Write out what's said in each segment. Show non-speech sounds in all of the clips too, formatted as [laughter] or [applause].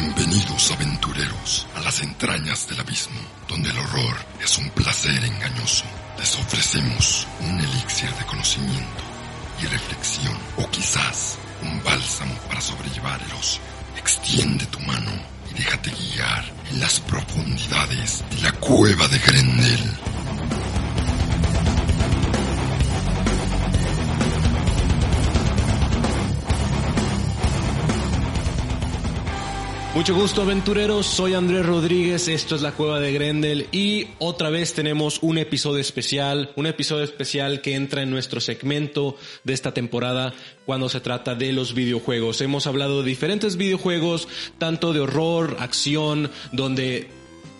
Bienvenidos aventureros a las entrañas del abismo, donde el horror es un placer engañoso. Les ofrecemos un elixir de conocimiento y reflexión, o quizás un bálsamo para sobrellevar el ocio. Extiende tu mano y déjate guiar en las profundidades de la cueva de Grendel. Mucho gusto aventureros, soy Andrés Rodríguez, esto es la cueva de Grendel y otra vez tenemos un episodio especial, un episodio especial que entra en nuestro segmento de esta temporada cuando se trata de los videojuegos. Hemos hablado de diferentes videojuegos, tanto de horror, acción, donde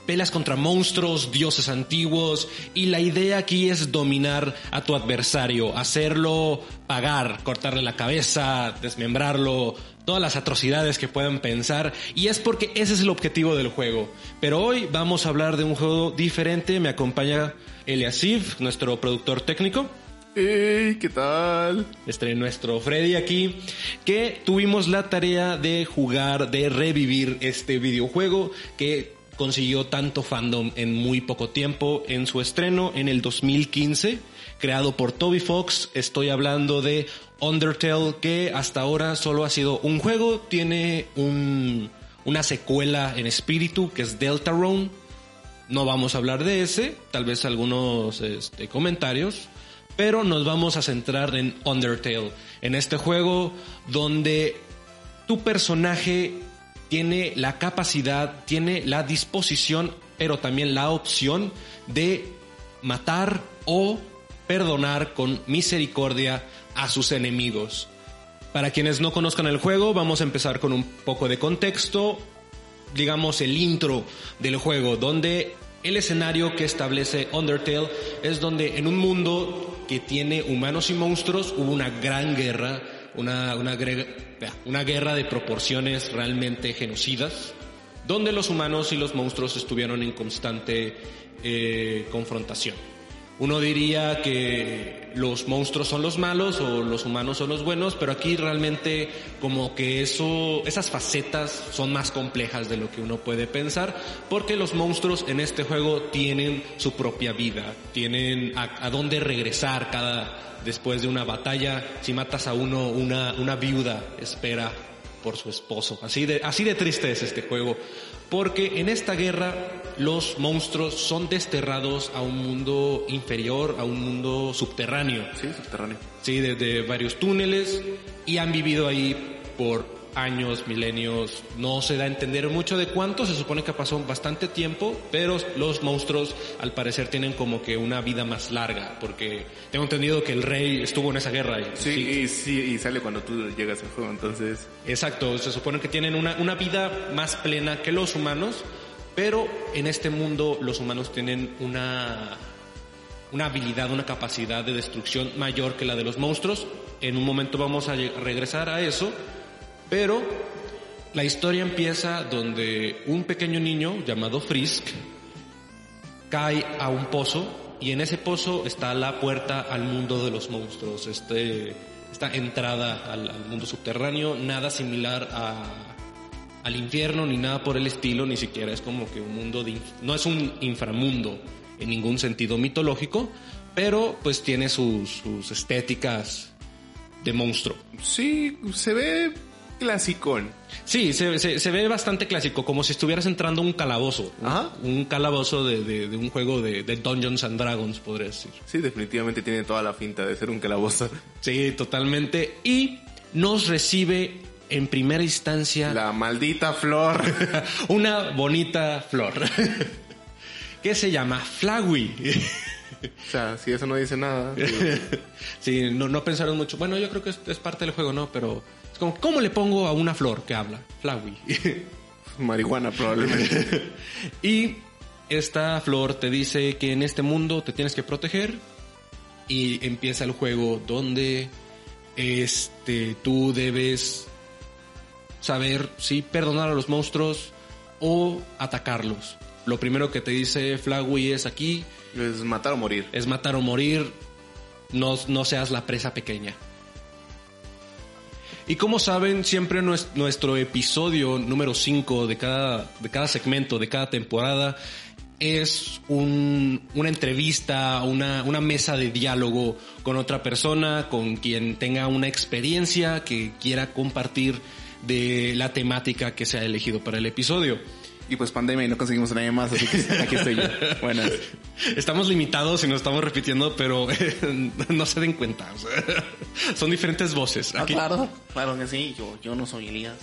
peleas contra monstruos, dioses antiguos, y la idea aquí es dominar a tu adversario, hacerlo pagar, cortarle la cabeza, desmembrarlo, todas las atrocidades que puedan pensar, y es porque ese es el objetivo del juego. Pero hoy vamos a hablar de un juego diferente, me acompaña Eliasiv, nuestro productor técnico. ¡Hey! ¿Qué tal? Este nuestro Freddy aquí, que tuvimos la tarea de jugar, de revivir este videojuego que consiguió tanto fandom en muy poco tiempo en su estreno en el 2015, creado por Toby Fox. Estoy hablando de Undertale, que hasta ahora solo ha sido un juego, tiene un, una secuela en espíritu que es Deltarune. No vamos a hablar de ese, tal vez algunos este, comentarios, pero nos vamos a centrar en Undertale, en este juego donde tu personaje tiene la capacidad, tiene la disposición, pero también la opción de matar o perdonar con misericordia a sus enemigos. Para quienes no conozcan el juego, vamos a empezar con un poco de contexto, digamos el intro del juego, donde el escenario que establece Undertale es donde en un mundo que tiene humanos y monstruos hubo una gran guerra, una, una, una guerra de proporciones realmente genocidas, donde los humanos y los monstruos estuvieron en constante eh, confrontación. Uno diría que los monstruos son los malos o los humanos son los buenos, pero aquí realmente como que eso, esas facetas son más complejas de lo que uno puede pensar, porque los monstruos en este juego tienen su propia vida, tienen a, a dónde regresar cada, después de una batalla. Si matas a uno, una, una viuda espera por su esposo. Así de, así de triste es este juego. Porque en esta guerra los monstruos son desterrados a un mundo inferior, a un mundo subterráneo. Sí, subterráneo. Sí, desde varios túneles y han vivido ahí por años, milenios, no se da a entender mucho de cuánto, se supone que pasó bastante tiempo, pero los monstruos al parecer tienen como que una vida más larga, porque tengo entendido que el rey estuvo en esa guerra. Y, sí, Y, sí, y sale cuando tú llegas al juego, entonces... Exacto, se supone que tienen una, una vida más plena que los humanos, pero en este mundo los humanos tienen una una habilidad, una capacidad de destrucción mayor que la de los monstruos. En un momento vamos a regresar a eso, pero la historia empieza donde un pequeño niño llamado Frisk cae a un pozo y en ese pozo está la puerta al mundo de los monstruos, este, esta entrada al, mundo subterráneo, nada similar a, al infierno ni nada por el estilo, ni siquiera es como que un mundo de, no es un inframundo en ningún sentido mitológico, pero pues tiene sus, sus estéticas de monstruo. Sí, se ve clasicón. Sí, se, se, se, ve bastante clásico, como si estuvieras entrando a un calabozo. Ajá. Un, calabozo de, de, de, un juego de, de, Dungeons and Dragons, podría decir. Sí, definitivamente tiene toda la finta de ser un calabozo. Sí, totalmente. Y nos recibe en primera instancia... La maldita flor. [laughs] una bonita flor. [laughs] que se llama Flagui. [laughs] O sea, si eso no dice nada. sí, no, no pensaron mucho. Bueno, yo creo que es, es parte del juego, ¿no? Pero como, ¿cómo le pongo a una flor que habla? Flowey. [laughs] Marihuana probablemente. [laughs] y esta flor te dice que en este mundo te tienes que proteger y empieza el juego donde este tú debes saber si perdonar a los monstruos o atacarlos. Lo primero que te dice Flagui es aquí es matar o morir. Es matar o morir. No, no seas la presa pequeña. Y como saben, siempre nues- nuestro episodio número 5 de cada, de cada segmento, de cada temporada, es un- una entrevista, una, una mesa de diálogo con otra persona, con quien tenga una experiencia que quiera compartir de la temática que se ha elegido para el episodio. Y pues pandemia y no conseguimos a nadie más, así que aquí estoy yo. Buenas. Estamos limitados y nos estamos repitiendo, pero [laughs] no se den cuenta. o sea, son diferentes voces. Aquí- Ah, claro, claro que sí. Yo, yo no soy Elías.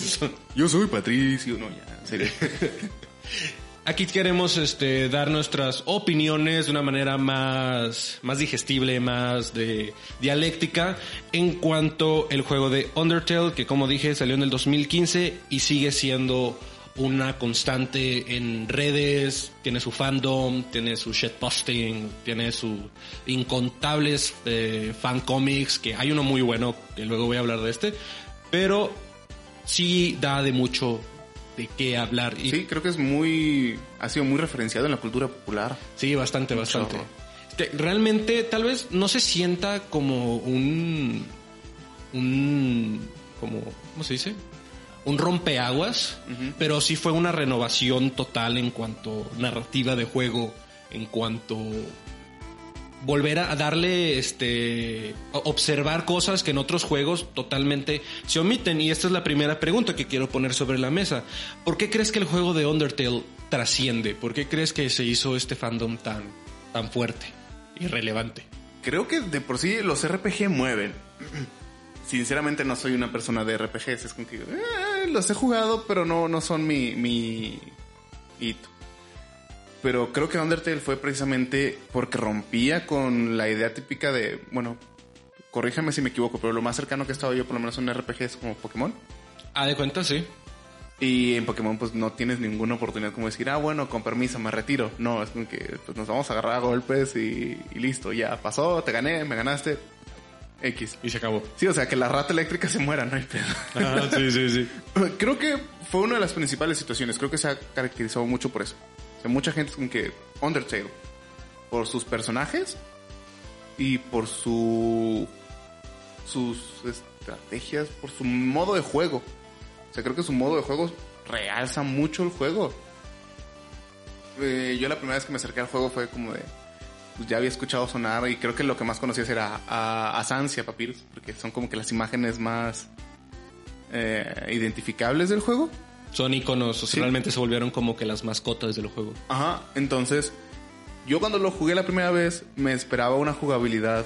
[laughs] yo soy Patricio. No, ya, en serio. [laughs] Aquí queremos este, dar nuestras opiniones de una manera más, más digestible, más de dialéctica en cuanto el juego de Undertale, que como dije salió en el 2015 y sigue siendo una constante en redes, tiene su fandom, tiene su shitposting, tiene sus incontables eh, fan comics, que hay uno muy bueno, que luego voy a hablar de este, pero sí da de mucho de qué hablar. Y Sí, creo que es muy... Ha sido muy referenciado en la cultura popular. Sí, bastante, bastante. Este, realmente, tal vez no se sienta como un. Un. Como. ¿Cómo se dice? Un rompeaguas, pero sí fue una renovación total en cuanto narrativa de juego, en cuanto volver a darle este observar cosas que en otros juegos totalmente se omiten y esta es la primera pregunta que quiero poner sobre la mesa. ¿Por qué crees que el juego de Undertale trasciende? ¿Por qué crees que se hizo este fandom tan tan fuerte y relevante? Creo que de por sí los RPG mueven. Sinceramente no soy una persona de RPGs. Es como que eh, los he jugado, pero no, no son mi, mi hito. Pero creo que Undertale fue precisamente porque rompía con la idea típica de, bueno, corríjame si me equivoco, pero lo más cercano que he estado yo por lo menos en RPG es como Pokémon. Ah, de cuenta, sí. Y en Pokémon pues no tienes ninguna oportunidad como decir, ah, bueno, con permiso, me retiro. No, es como que pues, nos vamos a agarrar a golpes y, y listo, ya pasó, te gané, me ganaste. X. Y se acabó. Sí, o sea, que la rata eléctrica se muera, no hay pedo. Ah, sí, sí, sí. [laughs] Creo que fue una de las principales situaciones. Creo que se ha caracterizado mucho por eso. O sea, mucha gente es como que Undertale, por sus personajes y por su sus estrategias, por su modo de juego. O sea, creo que su modo de juego realza mucho el juego. Eh, yo la primera vez que me acerqué al juego fue como de... Pues ya había escuchado sonar y creo que lo que más conocías era a, a Sans y a Papyrus, porque son como que las imágenes más eh, identificables del juego. Son iconos, o sea, Sí. realmente se volvieron como que las mascotas del juego. Ajá, entonces yo cuando lo jugué la primera vez me esperaba una jugabilidad.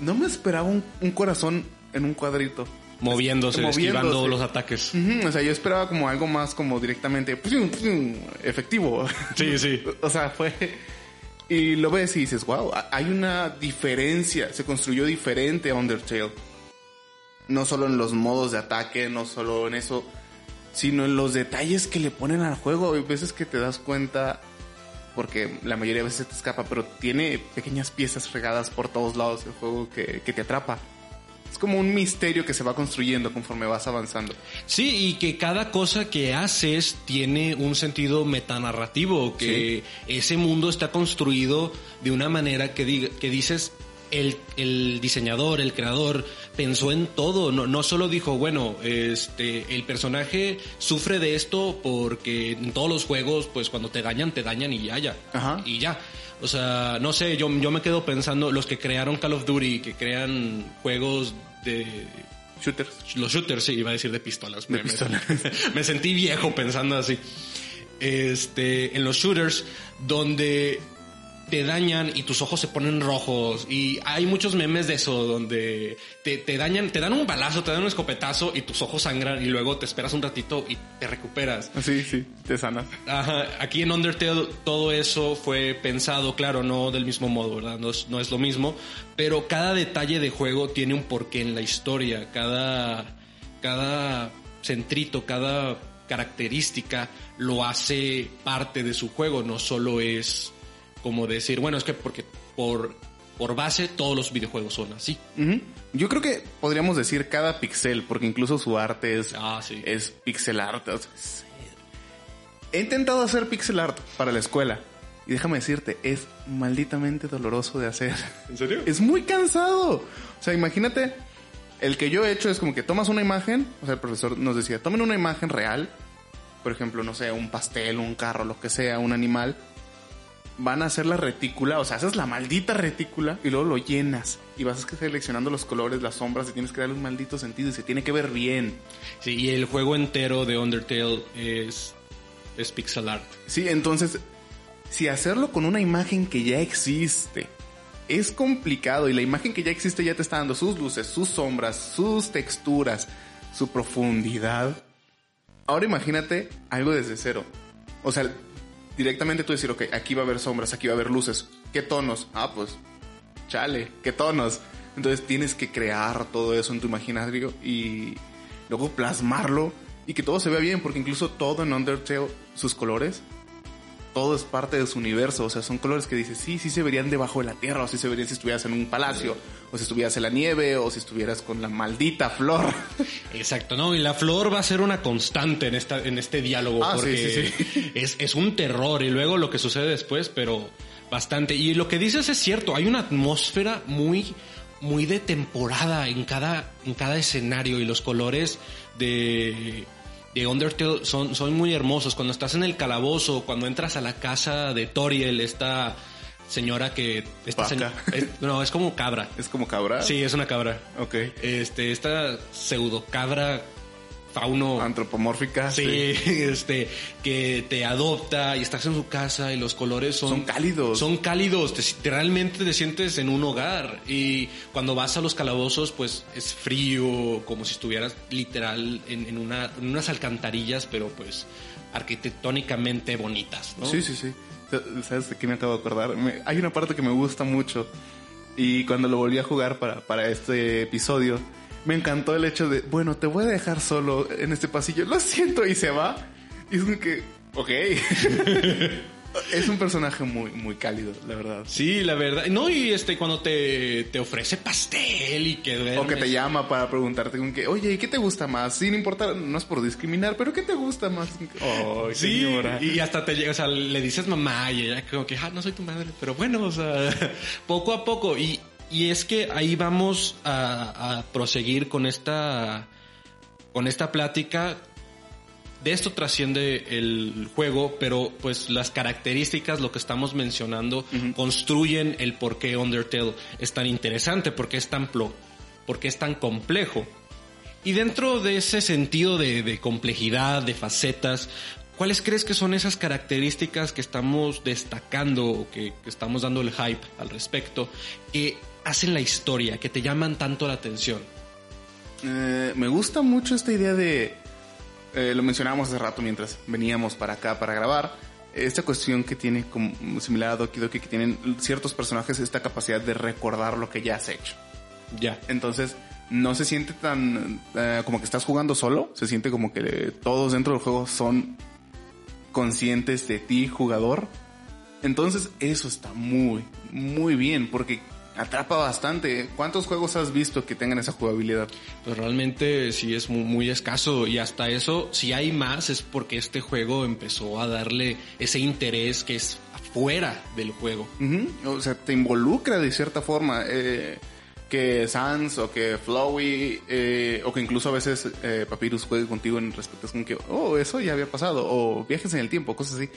No me esperaba un, un corazón en un cuadrito. Moviéndose, Moviéndose. esquivando los ataques. O sea, yo esperaba como algo más como directamente ¡pum! ¡pum! efectivo. Sí, sí. [laughs] O sea, fue... Y lo ves y dices, wow, hay una diferencia, se construyó diferente a Undertale. No solo en los modos de ataque, no solo en eso, sino en los detalles que le ponen al juego. Hay veces que te das cuenta, porque la mayoría de veces te escapa, pero tiene pequeñas piezas regadas por todos lados el juego que, que te atrapa. Es como un misterio que se va construyendo conforme vas avanzando. Sí, y que cada cosa que haces tiene un sentido metanarrativo, que ese mundo está construido de una manera que, diga- que dices, el, el diseñador, el creador, pensó en todo, no, no solo dijo, bueno, este, el personaje sufre de esto porque en todos los juegos, pues cuando te dañan, te dañan y ya, ya. Ajá. Y ya. O sea, no sé, yo, yo me quedo pensando, los que crearon Call of Duty, que crean juegos de Shooters. los shooters, sí, iba a decir de pistolas. De me, me- pistolas. [laughs] me sentí viejo pensando así. Este, en los shooters, donde te dañan y tus ojos se ponen rojos. Y hay muchos memes de eso, donde te, te dañan, te dan un balazo, te dan un escopetazo y tus ojos sangran y luego te esperas un ratito y te recuperas. Sí, sí, te sanas. Ajá, aquí en Undertale todo eso fue pensado, claro, no del mismo modo, ¿verdad? No es, no es lo mismo, pero cada detalle de juego tiene un porqué en la historia, cada, cada centrito, cada característica lo hace parte de su juego, no solo es como decir, bueno, es que porque por, por base todos los videojuegos son así. Yo creo que podríamos decir cada pixel, porque incluso su arte es, Ah, sí. es pixel art. o sea, es- He intentado hacer pixel art para la escuela. Y déjame decirte, es malditamente doloroso de hacer. ¿En serio? Es muy cansado. O sea, imagínate El que yo he hecho es como que tomas una imagen, o sea, el profesor nos decía, tomen una imagen real, por ejemplo, no sé, un pastel, un carro, lo que sea, un animal, van a hacer la retícula, o sea, haces la maldita retícula y luego lo llenas y vas seleccionando los colores, las sombras y tienes que darle un maldito sentido y se tiene que ver bien. Sí, y el juego entero de Undertale es, es pixel art. Sí, entonces, si hacerlo con una imagen que ya existe es complicado y la imagen que ya existe ya te está dando sus luces, sus sombras, sus texturas, su profundidad. Ahora imagínate algo desde cero. O sea, directamente tú decir, ok, aquí va a haber sombras, aquí va a haber luces. ¿Qué tonos? Ah, pues, chale, ¿qué tonos? Entonces tienes que crear todo eso en tu imaginario y luego plasmarlo y que todo se vea bien, porque incluso todo en Undertale, sus colores, todo es parte de su universo. O sea, son colores que dices, sí, sí se verían debajo de la tierra, o sí se verían si estuvieras en un palacio, o si estuvieras en la nieve, o si estuvieras con la maldita flor. [laughs] Exacto, ¿no? Y la flor va a ser una constante en, esta, en este diálogo, Ah, sí, porque sí, sí. Es, es un terror, y luego lo que sucede después, pero bastante. Y lo que dices es cierto, hay una atmósfera muy muy de temporada en cada en cada escenario y los colores de de Undertale son, son muy hermosos. Cuando estás en el calabozo, cuando entras a la casa de Toriel, esta señora que... Esta Vaca. se- es- no, es como cabra. Es como cabra. Sí, es una cabra. Ok. Este, esta pseudo cabra fauno. Antropomórfica. Sí, [laughs] este, que te adopta y estás en su casa y los colores son... Son cálidos. Son cálidos, te, te- realmente te sientes en un hogar y cuando vas a los calabozos pues es frío, como si estuvieras literal en, en una, en unas alcantarillas, pero pues arquitectónicamente bonitas, ¿no? Sí, sí, sí. ¿Sabes de qué me acabo de acordar? Me- hay una parte que me gusta mucho. Y cuando lo volví a jugar para, para este episodio, me encantó el hecho de, bueno, te voy a dejar solo en este pasillo. Lo siento, y se va. Y es como que, ok. [laughs] es un personaje muy, muy cálido, la verdad. Sí, la verdad. No, y este, cuando te, te ofrece pastel y que O que te duermes- llama para preguntarte como que, oye, ¿y qué te gusta más? Sin importar, no es por discriminar, pero ¿qué te gusta más? Oh, Sí, señora. y hasta te llega, o sea, le dices mamá y ella como que, ah, no soy tu madre, pero bueno, o sea, [laughs] poco a poco. Y, y es que ahí vamos a, a proseguir con esta, con esta plática. De esto trasciende el juego, pero pues las características, lo que estamos mencionando, construyen el por qué Undertale es tan interesante, por qué es tan, plo- por qué es tan complejo. Y dentro de ese sentido de, de complejidad, de facetas, ¿cuáles crees que son esas características que estamos destacando o que, que estamos dando el hype al respecto, que hacen la historia, que te llaman tanto la atención? Eh, me gusta mucho esta idea de, eh, lo mencionábamos hace rato mientras veníamos para acá para grabar, esta cuestión que tiene como similar a Doki Doki, que tienen ciertos personajes esta capacidad de recordar lo que ya has hecho. Ya. Entonces, no se siente tan eh, como que estás jugando solo, se siente como que todos dentro del juego son conscientes de ti, jugador. Entonces, eso está muy, muy bien, porque atrapa bastante. ¿Cuántos juegos has visto que tengan esa jugabilidad? Pues realmente sí es muy, muy escaso y hasta eso, si hay más es porque este juego empezó a darle ese interés que es afuera del juego. O sea, te involucra de cierta forma. eh, que Sans o que Flowey eh, o que incluso a veces eh, Papyrus juegue contigo en respecto. Es como que, oh, eso ya había pasado. O viajes en el tiempo, cosas así.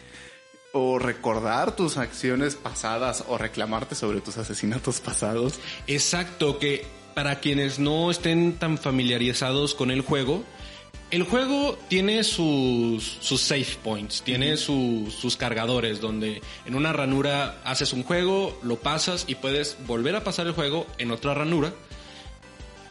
O recordar tus acciones pasadas o reclamarte sobre tus asesinatos pasados. Exacto, que para quienes no estén tan familiarizados con el juego, el juego tiene sus, sus save points, tiene sus- sus cargadores, donde en una ranura haces un juego, lo pasas y puedes volver a pasar el juego en otra ranura.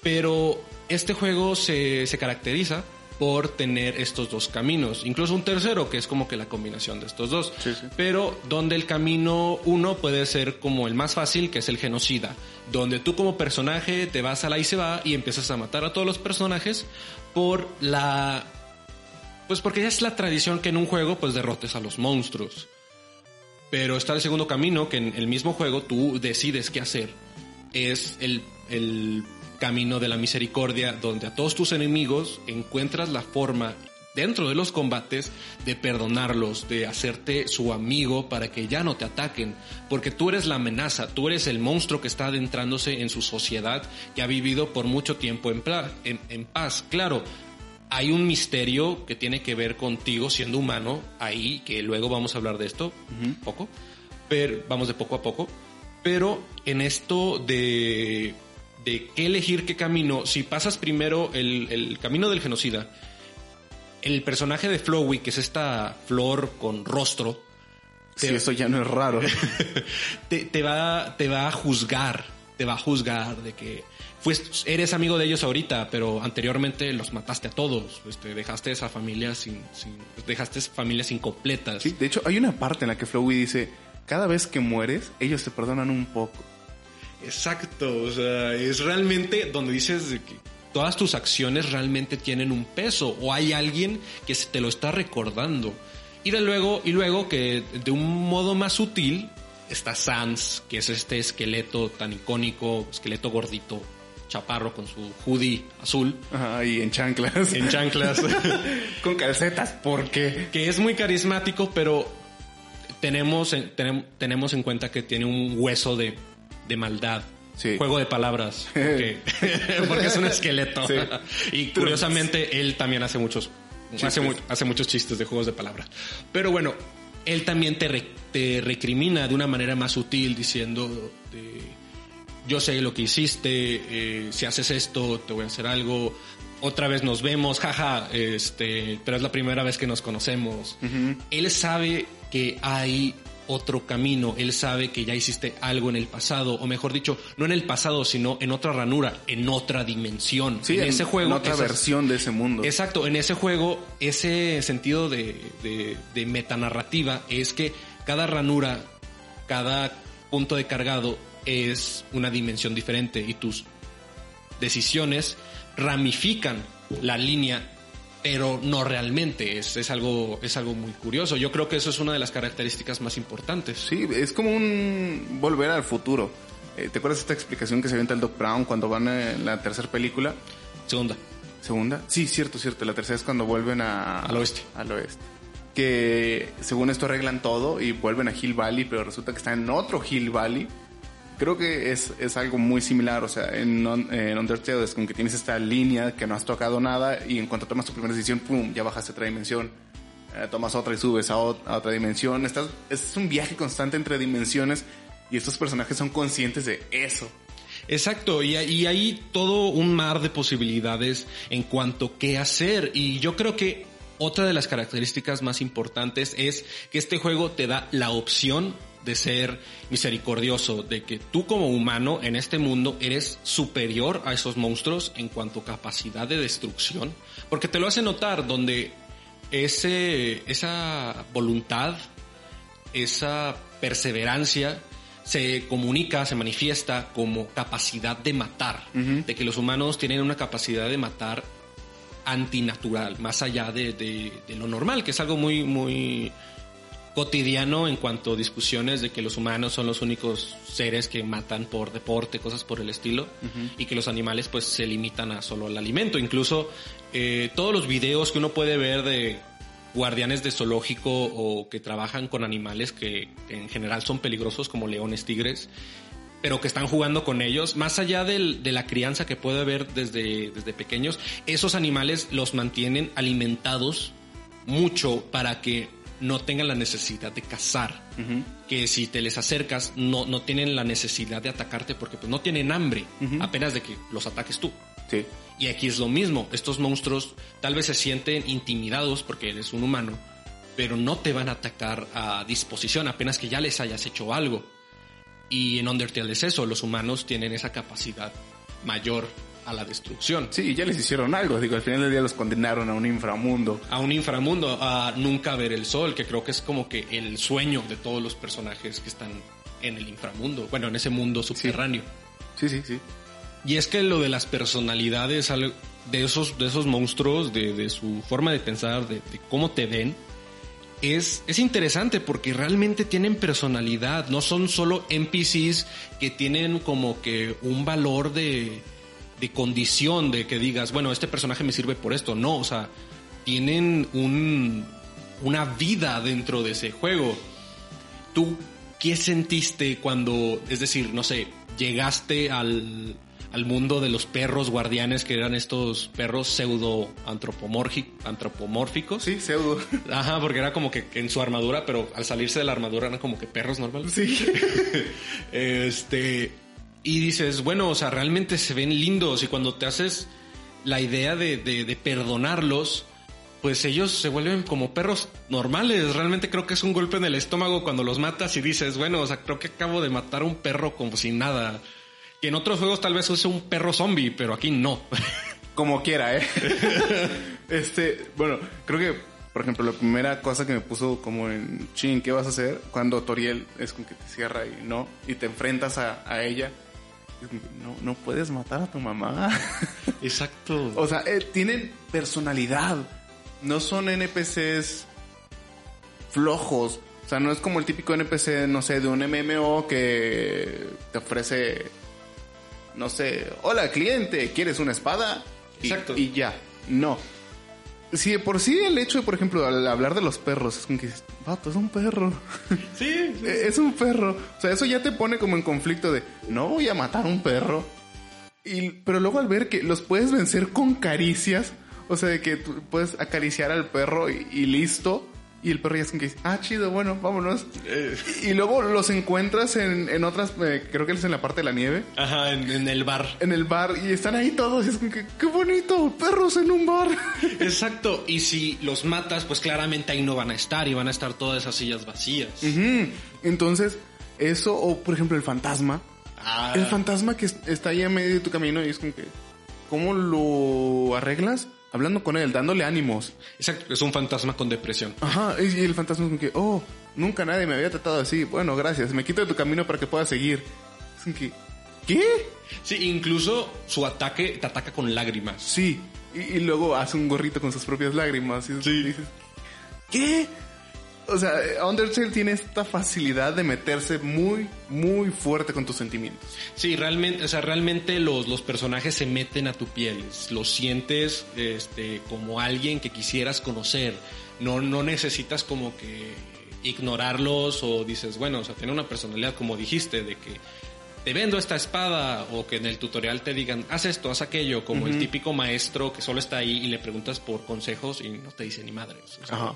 Pero este juego se, se caracteriza por tener estos dos caminos, incluso un tercero que es como que la combinación de estos dos. Sí, sí. Pero donde el camino uno puede ser como el más fácil, que es el genocida, donde tú como personaje te vas a la y se va y empiezas a matar a todos los personajes por la pues porque ya es la tradición que en un juego pues derrotes a los monstruos. Pero está el segundo camino que en el mismo juego tú decides qué hacer. Es el, el camino de la misericordia donde a todos tus enemigos encuentras la forma dentro de los combates de perdonarlos, de hacerte su amigo para que ya no te ataquen, porque tú eres la amenaza, tú eres el monstruo que está adentrándose en su sociedad que ha vivido por mucho tiempo en, en, paz. Claro, hay un misterio que tiene que ver contigo siendo humano ahí, que luego vamos a hablar de esto un poco, pero vamos de poco a poco, pero en esto de de qué elegir qué camino, si pasas primero el, el camino del genocida, el personaje de Flowey, que es esta flor con rostro. Sí, eso ya no es raro. [laughs] te, va, te va a juzgar, te va a juzgar de que eres amigo de ellos ahorita, pero anteriormente los mataste a todos. Este, dejaste esa familia sin, dejaste familias incompletas. Sí, de hecho, hay una parte en la que Flowey dice: cada vez que mueres, ellos te perdonan un poco. Exacto, o sea, es realmente donde dices que todas tus acciones realmente tienen un peso o hay alguien que se te lo está recordando. Y de luego, y luego que de un modo más sutil está Sans, que es este esqueleto tan icónico, esqueleto gordito, chaparro con su hoodie azul. Ajá, y en chanclas. En chanclas. [laughs] con calcetas, ¿por qué? Que es muy carismático, pero tenemos, tenemos en cuenta que tiene un hueso de, de maldad Juego de palabras. [laughs] [laughs] Porque, es un esqueleto. y curiosamente, él también hace muchos, hace, muchos chistes de juegos de palabras. Pero bueno, él también te, te recrimina de una manera más sutil diciendo yo sé lo que hiciste, eh, si haces esto te voy a hacer algo, otra vez nos vemos, jaja, este, pero es la primera vez que nos conocemos. Él sabe que hay otro camino, él sabe que ya hiciste algo en el pasado, o mejor dicho, no en el pasado, sino en otra ranura, en otra dimensión. Sí, en, ese juego. En otra versión de ese mundo. Exacto, en ese juego, ese sentido de, de, de metanarrativa es que cada ranura, cada punto de cargado es una dimensión diferente y tus decisiones ramifican la línea pero no realmente, es, es, algo, es algo muy curioso. Yo creo que eso es una de las características más importantes. Sí, es como un volver al futuro. Eh, ¿Te acuerdas de esta explicación que se avienta el Doc Brown cuando van en la tercera película? Segunda. ¿Segunda? Sí, cierto, cierto. La tercera es cuando vuelven a... Al oeste. Al oeste. Que según esto arreglan todo y vuelven a Hill Valley, pero resulta que están en otro Hill Valley creo que es, es algo muy similar. O sea, en, en, Undertale es como que tienes esta línea que no has tocado nada y en cuanto tomas tu primera decisión, ¡pum! Ya bajas a otra dimensión. Eh, tomas otra y subes a, otra dimensión. Estás, es un viaje constante entre dimensiones y estos personajes son conscientes de eso. Exacto, y, y hay todo un mar de posibilidades en cuanto a qué hacer. Y yo creo que otra de las características más importantes es que este juego te da la opción de ser misericordioso, de que tú como humano en este mundo eres superior a esos monstruos en cuanto a capacidad de destrucción, porque te lo hace notar donde ese, esa voluntad, esa perseverancia se comunica, se manifiesta como capacidad de matar, de que los humanos tienen una capacidad de matar antinatural, más allá de, de, de, lo normal, que es algo muy, muy, cotidiano en cuanto a discusiones de que los humanos son los únicos seres que matan por deporte, cosas por el estilo, y que los animales pues se limitan a solo el alimento. Incluso eh, todos los videos que uno puede ver de guardianes de zoológico o que trabajan con animales que, en general son peligrosos como leones, tigres, pero que están jugando con ellos, más allá de la crianza que puede haber desde, desde pequeños, esos animales los mantienen alimentados mucho para que no tengan la necesidad de cazar. Que si te les acercas, no, no tienen la necesidad de atacarte porque pues, no tienen hambre, apenas de que los ataques tú. Y aquí es lo mismo. Estos monstruos tal vez se sienten intimidados porque eres un humano, pero no te van a atacar a disposición apenas que ya les hayas hecho algo. Y en Undertale es eso, los humanos tienen esa capacidad mayor a la destrucción. Sí, ya les hicieron algo. Digo, al final del día los condenaron a un inframundo. A un inframundo, a nunca ver el sol, que creo que es como que el sueño de todos los personajes que están en el inframundo. Bueno, en ese mundo subterráneo. Sí, sí, sí. Y es que lo de las personalidades de esos, de esos monstruos, de, su forma de pensar, de, de cómo te ven, es, es, interesante porque realmente tienen personalidad, no son solo NPCs que tienen como que un valor de, de condición de que digas, bueno, este personaje me sirve por esto. No, o sea, tienen un, una vida dentro de ese juego. ¿Tú qué sentiste cuando, es decir, no sé, llegaste al, al mundo de los perros guardianes que eran estos perros pseudo antropomórficos? Sí, pseudo. Ajá, porque era como que en su armadura, pero al salirse de la armadura eran como que perros normales. Sí. [laughs] este. Y dices, bueno, o sea, realmente se ven lindos y cuando te haces la idea de, de, perdonarlos, pues ellos se vuelven como perros normales. Realmente creo que es un golpe en el estómago cuando los matas y dices, bueno, o sea, creo que acabo de matar a un perro como si nada. Que en otros juegos tal vez use un perro zombie, pero aquí no. [laughs] Como quiera, ¿eh? [laughs] este, bueno, creo que, por ejemplo, la primera cosa que me puso como en chin, ¿qué vas a hacer? Cuando Toriel es como que te cierra y no, y te enfrentas a ella. No, no puedes matar a tu mamá. [laughs] Exacto. O sea, eh, tienen personalidad. No son NPCs flojos. O sea, no es como el típico NPC, no sé, de un MMO que te ofrece, no sé, hola cliente, ¿quieres una espada? Y- Exacto. Y, ya. No. Si de por sí el hecho de, por ejemplo, al hablar de los perros, es como que, vato, es un perro. [laughs] Sí, es un perro. O sea, eso ya te pone como en conflicto de, no voy a matar a un perro. Y, pero luego al ver que los puedes vencer con caricias, o sea, de que tú puedes acariciar al perro y, y listo. Y el perro ya es como que dice, ah, chido, bueno, vámonos. Y, y luego los encuentras en, en otras, eh, creo que es en la parte de la nieve, Ajá, en, en el bar. en el bar, y están ahí todos. Y es como que, qué bonito, perros en un bar. [laughs] Exacto. Y si los matas, pues claramente ahí no van a estar y van a estar todas esas sillas vacías. Entonces, eso, o por ejemplo, el fantasma. Ah, El fantasma que es- está ahí a medio de tu camino y es como que, ¿cómo lo arreglas? Hablando con él, dándole ánimos. exacto, es un fantasma con depresión. Ajá, y el fantasma es como que, oh, nunca nadie me había tratado así. Bueno, gracias, me quito de tu camino para que puedas seguir. Es como que, ¿qué? Sí, incluso su ataque te ataca con lágrimas. Sí. Y, y luego hace un gorrito con sus propias lágrimas. Y dices, ¿qué? O sea, Undertale tiene esta facilidad de meterse muy, muy fuerte con tus sentimientos. Sí, realmente, o sea, realmente los, los personajes se meten a tu piel, los sientes este, como alguien que quisieras conocer. No, no necesitas como que ignorarlos o dices, bueno, o sea, tiene una personalidad como dijiste, de que te vendo esta espada o que en el tutorial te digan, haz esto, haz aquello, como el típico maestro que solo está ahí y le preguntas por consejos y no te dice ni madres. O sea, Ajá.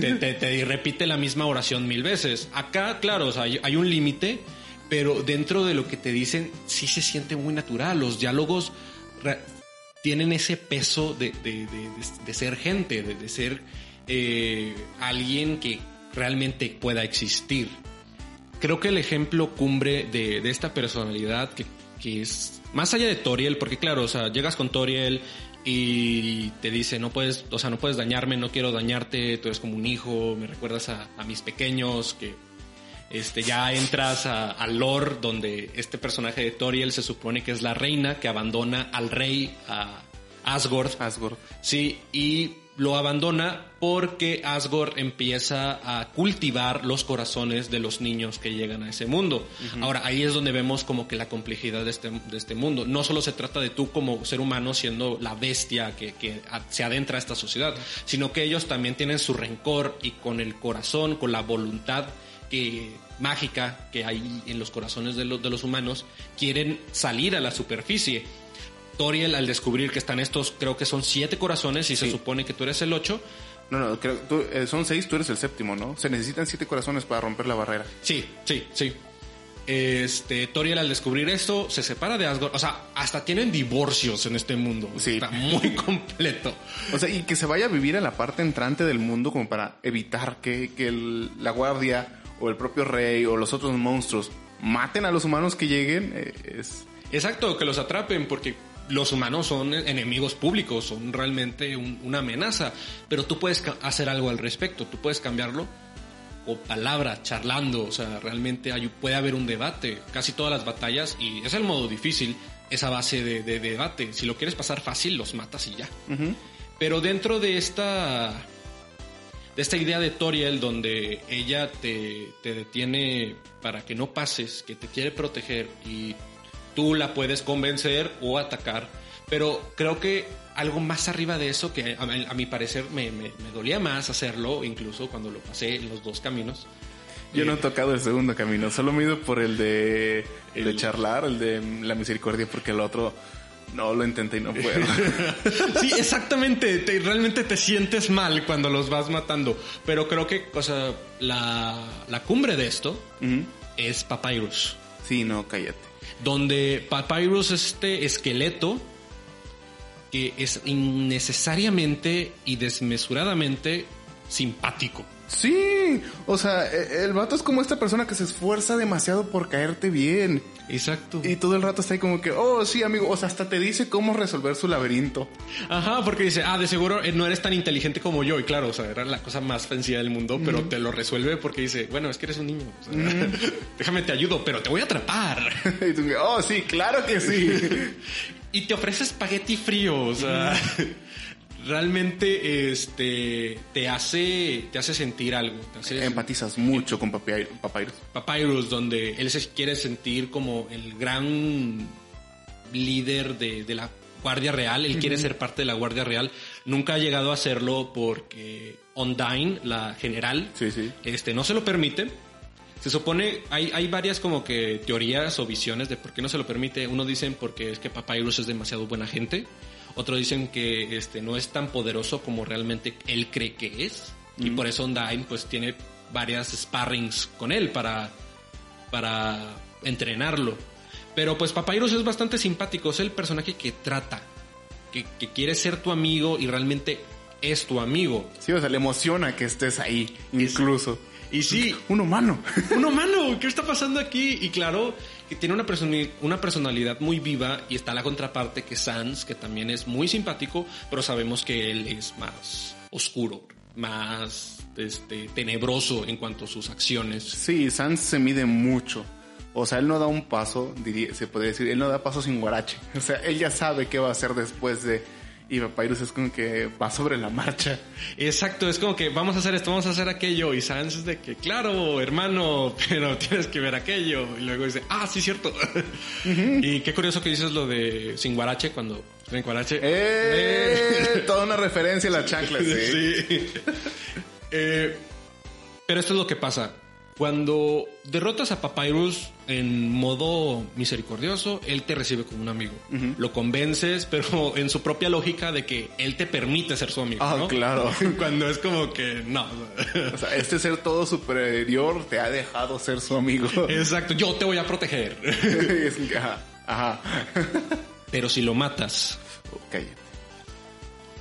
te, te- te repite la misma oración mil veces. Acá, claro, o sea, hay, hay un límite, pero dentro de lo que te dicen sí se siente muy natural. Los diálogos tienen ese peso de, de- de- ser gente, de, de ser eh, alguien que realmente pueda existir. Creo que el ejemplo cumbre de, de esta personalidad que, que es más allá de Toriel, porque claro, o sea, llegas con Toriel y te dice, no puedes, o sea, no puedes dañarme, no quiero dañarte, tú eres como un hijo, me recuerdas a, a mis pequeños, que este, ya entras a- al lore donde este personaje de Toriel se supone que es la reina que abandona al rey, a Asgore, Asgore. Sí, y lo abandona porque Asgore empieza a cultivar los corazones de los niños que llegan a ese mundo. Ahora, ahí es donde vemos como que la complejidad de este, de este mundo. No solo se trata de tú como ser humano siendo la bestia que, que a- se adentra a esta sociedad, sino que ellos también tienen su rencor y con el corazón, con la voluntad que mágica que hay en los corazones de los, de los humanos, quieren salir a la superficie. Toriel al descubrir que están estos, creo que son siete corazones y se supone que tú eres el ocho. No, no, creo, tú, eh, son seis, tú eres el séptimo, ¿no? Se necesitan siete corazones para romper la barrera. Sí, sí, sí. Este, Toriel al descubrir esto se separa de Asgore. O sea, hasta tienen divorcios en este mundo. Sí. Está muy [laughs] completo. O sea, y que se vaya a vivir a la parte entrante del mundo como para evitar que, que el- la guardia o el propio rey o los otros monstruos maten a los humanos que lleguen. eh, es, Exacto, que los atrapen porque los humanos son enemigos públicos, son realmente un- una amenaza. Pero tú puedes hacer algo al respecto, tú puedes cambiarlo o palabra, charlando, o sea, realmente hay- puede haber un debate. Casi todas las batallas, y es el modo difícil, esa base de, de debate. Si lo quieres pasar fácil, los matas y ya. Ujú. Pero dentro de esta de esta idea de Toriel donde ella te, te detiene para que no pases, que te quiere proteger y tú la puedes convencer o atacar, Pero creo que algo más arriba de eso, que a, a mi parecer me, me, me, dolía más hacerlo, incluso cuando lo pasé en los dos caminos. Yo no he tocado el segundo camino, solo me he ido por el de, el de charlar, el de la misericordia, porque el otro no lo intenté y no puedo. [laughs] sí, exactamente. Te, realmente te sientes mal cuando los vas matando. Pero creo que, o sea, la, la cumbre de esto es Papyrus. Sí, no, cállate. Donde Papyrus es este esqueleto que es innecesariamente y desmesuradamente simpático. Sí, o sea, e, el vato es como esta persona que se esfuerza demasiado por caerte bien. Exacto. Y todo el rato está ahí como que, oh, sí, amigo, o sea, hasta te dice cómo resolver su laberinto. Ajá, porque dice, ah, de seguro eh, no eres tan inteligente como yo. Y claro, o sea, era la cosa más sencilla del mundo, pero te lo resuelve porque dice, bueno, es que eres un niño. [laughs] déjame te ayudo, pero te voy a atrapar. [laughs] y tú, oh, sí, claro que sí. [laughs] y te ofrece espagueti frío, o sea realmente este te hace te hace sentir algo. Empatizas mucho con Papyrus. Papyrus, donde él se quiere sentir como el gran líder de, la Guardia Real. Él quiere ser parte de la Guardia Real. Nunca ha llegado a hacerlo porque Ondine, la general, este no se lo permite. Se supone, hay, hay varias como que teorías o visiones de por qué no se lo permite. Uno dicen porque es que Papyrus es demasiado buena gente. Otros dicen que este, no es tan poderoso como realmente él cree que es. Y por eso Undyne pues tiene varias sparrings con él para, para entrenarlo. Pero pues Papyrus es bastante simpático, es el personaje que trata, que, quiere ser tu amigo y realmente es tu amigo. Sí, o sea, le emociona que estés ahí, incluso. y sí. Un humano. Un humano, ¿qué está pasando aquí? Y claro, que tiene una, una personalidad muy viva y está la contraparte que Sans, que también es muy simpático, pero sabemos que él es más oscuro, más este, tenebroso en cuanto a sus acciones. Sí, Sans se mide mucho. O sea, él no da un paso, se podría decir, él no da paso sin guarache. O sea, él ya sabe qué va a hacer después de y Papyrus es como que va sobre la marcha. Exacto, es como que vamos a hacer esto, vamos a hacer aquello. Y Sans es de que, claro, hermano, [laughs] pero tienes que ver aquello. Y luego dice, ah, sí, cierto. [laughs] Y qué curioso que dices lo de sin guarache cuando sin guarache. ¡Eh! Toda una referencia a la chancla, [laughs] sí. sí. Eh, pero esto es lo que pasa. Cuando derrotas a Papyrus en modo misericordioso, él te recibe como un amigo. Lo convences, [laughs] pero en su propia lógica de que él te permite ser su amigo. Ah, claro. [laughs] Cuando es como que no. O sea, este ser todo superior te ha dejado ser su amigo. [laughs] Exacto, yo te voy a proteger. ajá, ajá. Pero si lo matas, okay.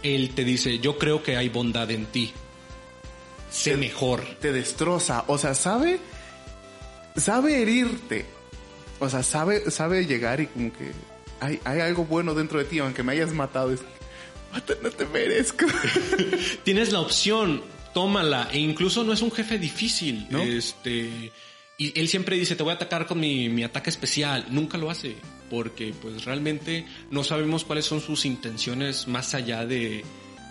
él te dice, yo creo que hay bondad en ti sé mejor. Te destroza. O sea, sabe. Sabe herirte. O sea, sabe, sabe llegar y como que hay, hay algo bueno dentro de ti, aunque me hayas matado. Es, no te merezco. [laughs] Tienes la opción, tómala. E incluso no es un jefe difícil. ¿no? Este. Y él siempre dice, te voy a atacar con mi, mi ataque especial. Nunca lo hace. Porque pues realmente no sabemos cuáles son sus intenciones más allá de,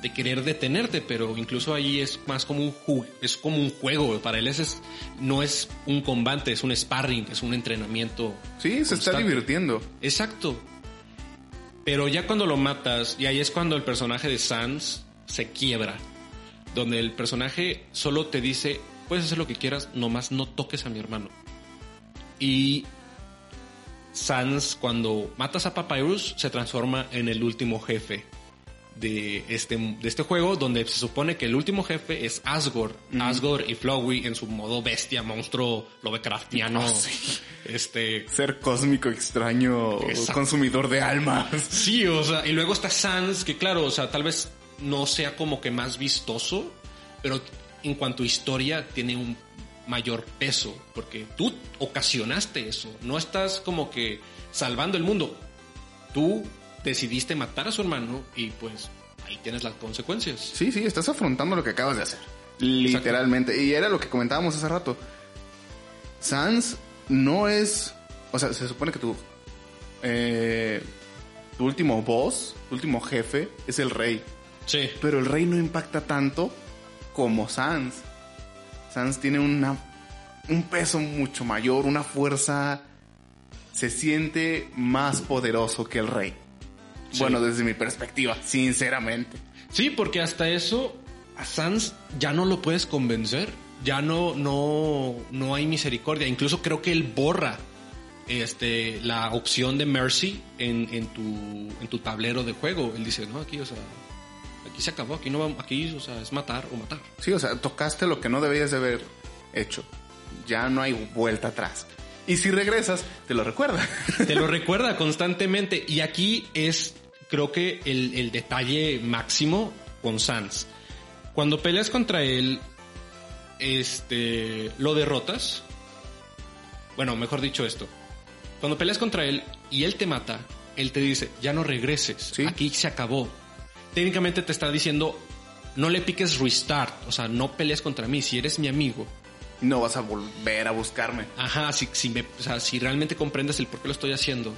de querer detenerte, pero incluso ahí es más como un es como un juego. Para él es, no es un combate, es un sparring, es un entrenamiento. Sí, se está divirtiendo. Exacto. Pero ya cuando lo matas, y ahí es cuando el personaje de Sans se quiebra. Donde el personaje solo te dice, puedes hacer lo que quieras, nomás no toques a mi hermano. Y Sans, cuando matas a Papyrus, se transforma en el último jefe de este, de este juego, donde se supone que el último jefe es Asgore. Asgore y Flowey en su modo bestia, monstruo, Lovecraftiano. Oh, este. Ser cósmico extraño, consumidor de almas. Sí, o sea, y luego está Sans, que claro, o sea, tal vez no sea como que más vistoso, pero en cuanto a historia tiene un mayor peso, porque tú ocasionaste eso, no estás como que salvando el mundo. Tú decidiste matar a su hermano y pues ahí tienes las consecuencias. Sí, sí, estás afrontando lo que acabas de hacer. Literalmente. Y era lo que comentábamos hace rato. Sans no es... O sea, se supone que tu... Eh, tu último boss, tu último jefe, es el rey. Sí. Pero el rey no impacta tanto como Sans. Sans tiene una, un peso mucho mayor, una fuerza. Se siente más poderoso que el rey. Bueno, desde mi perspectiva, sinceramente. Sí, porque hasta eso a Sans ya no lo puedes convencer. Ya no, no, no hay misericordia. Incluso creo que él borra este, la opción de Mercy en, en, tu, en tu tablero de juego. Él dice, no, aquí, o sea, aquí se acabó, aquí no vamos, aquí, o sea, es matar o matar. Sí, o sea, tocaste lo que no debías de haber hecho. Ya no hay vuelta atrás. Y si regresas, te lo recuerda. Te lo [laughs] recuerda constantemente. Y aquí es, creo que, el, el detalle máximo con Sans. Cuando peleas contra él, este, lo derrotas. Bueno, mejor dicho esto. Cuando peleas contra él y él te mata, él te dice, ya no regreses. Sí. Aquí se acabó. Técnicamente te está diciendo, no le piques restart. O sea, no pelees contra mí. Si eres mi amigo, No vas a volver a buscarme. Ajá, si, si, me, o sea, si realmente comprendes el por qué lo estoy haciendo,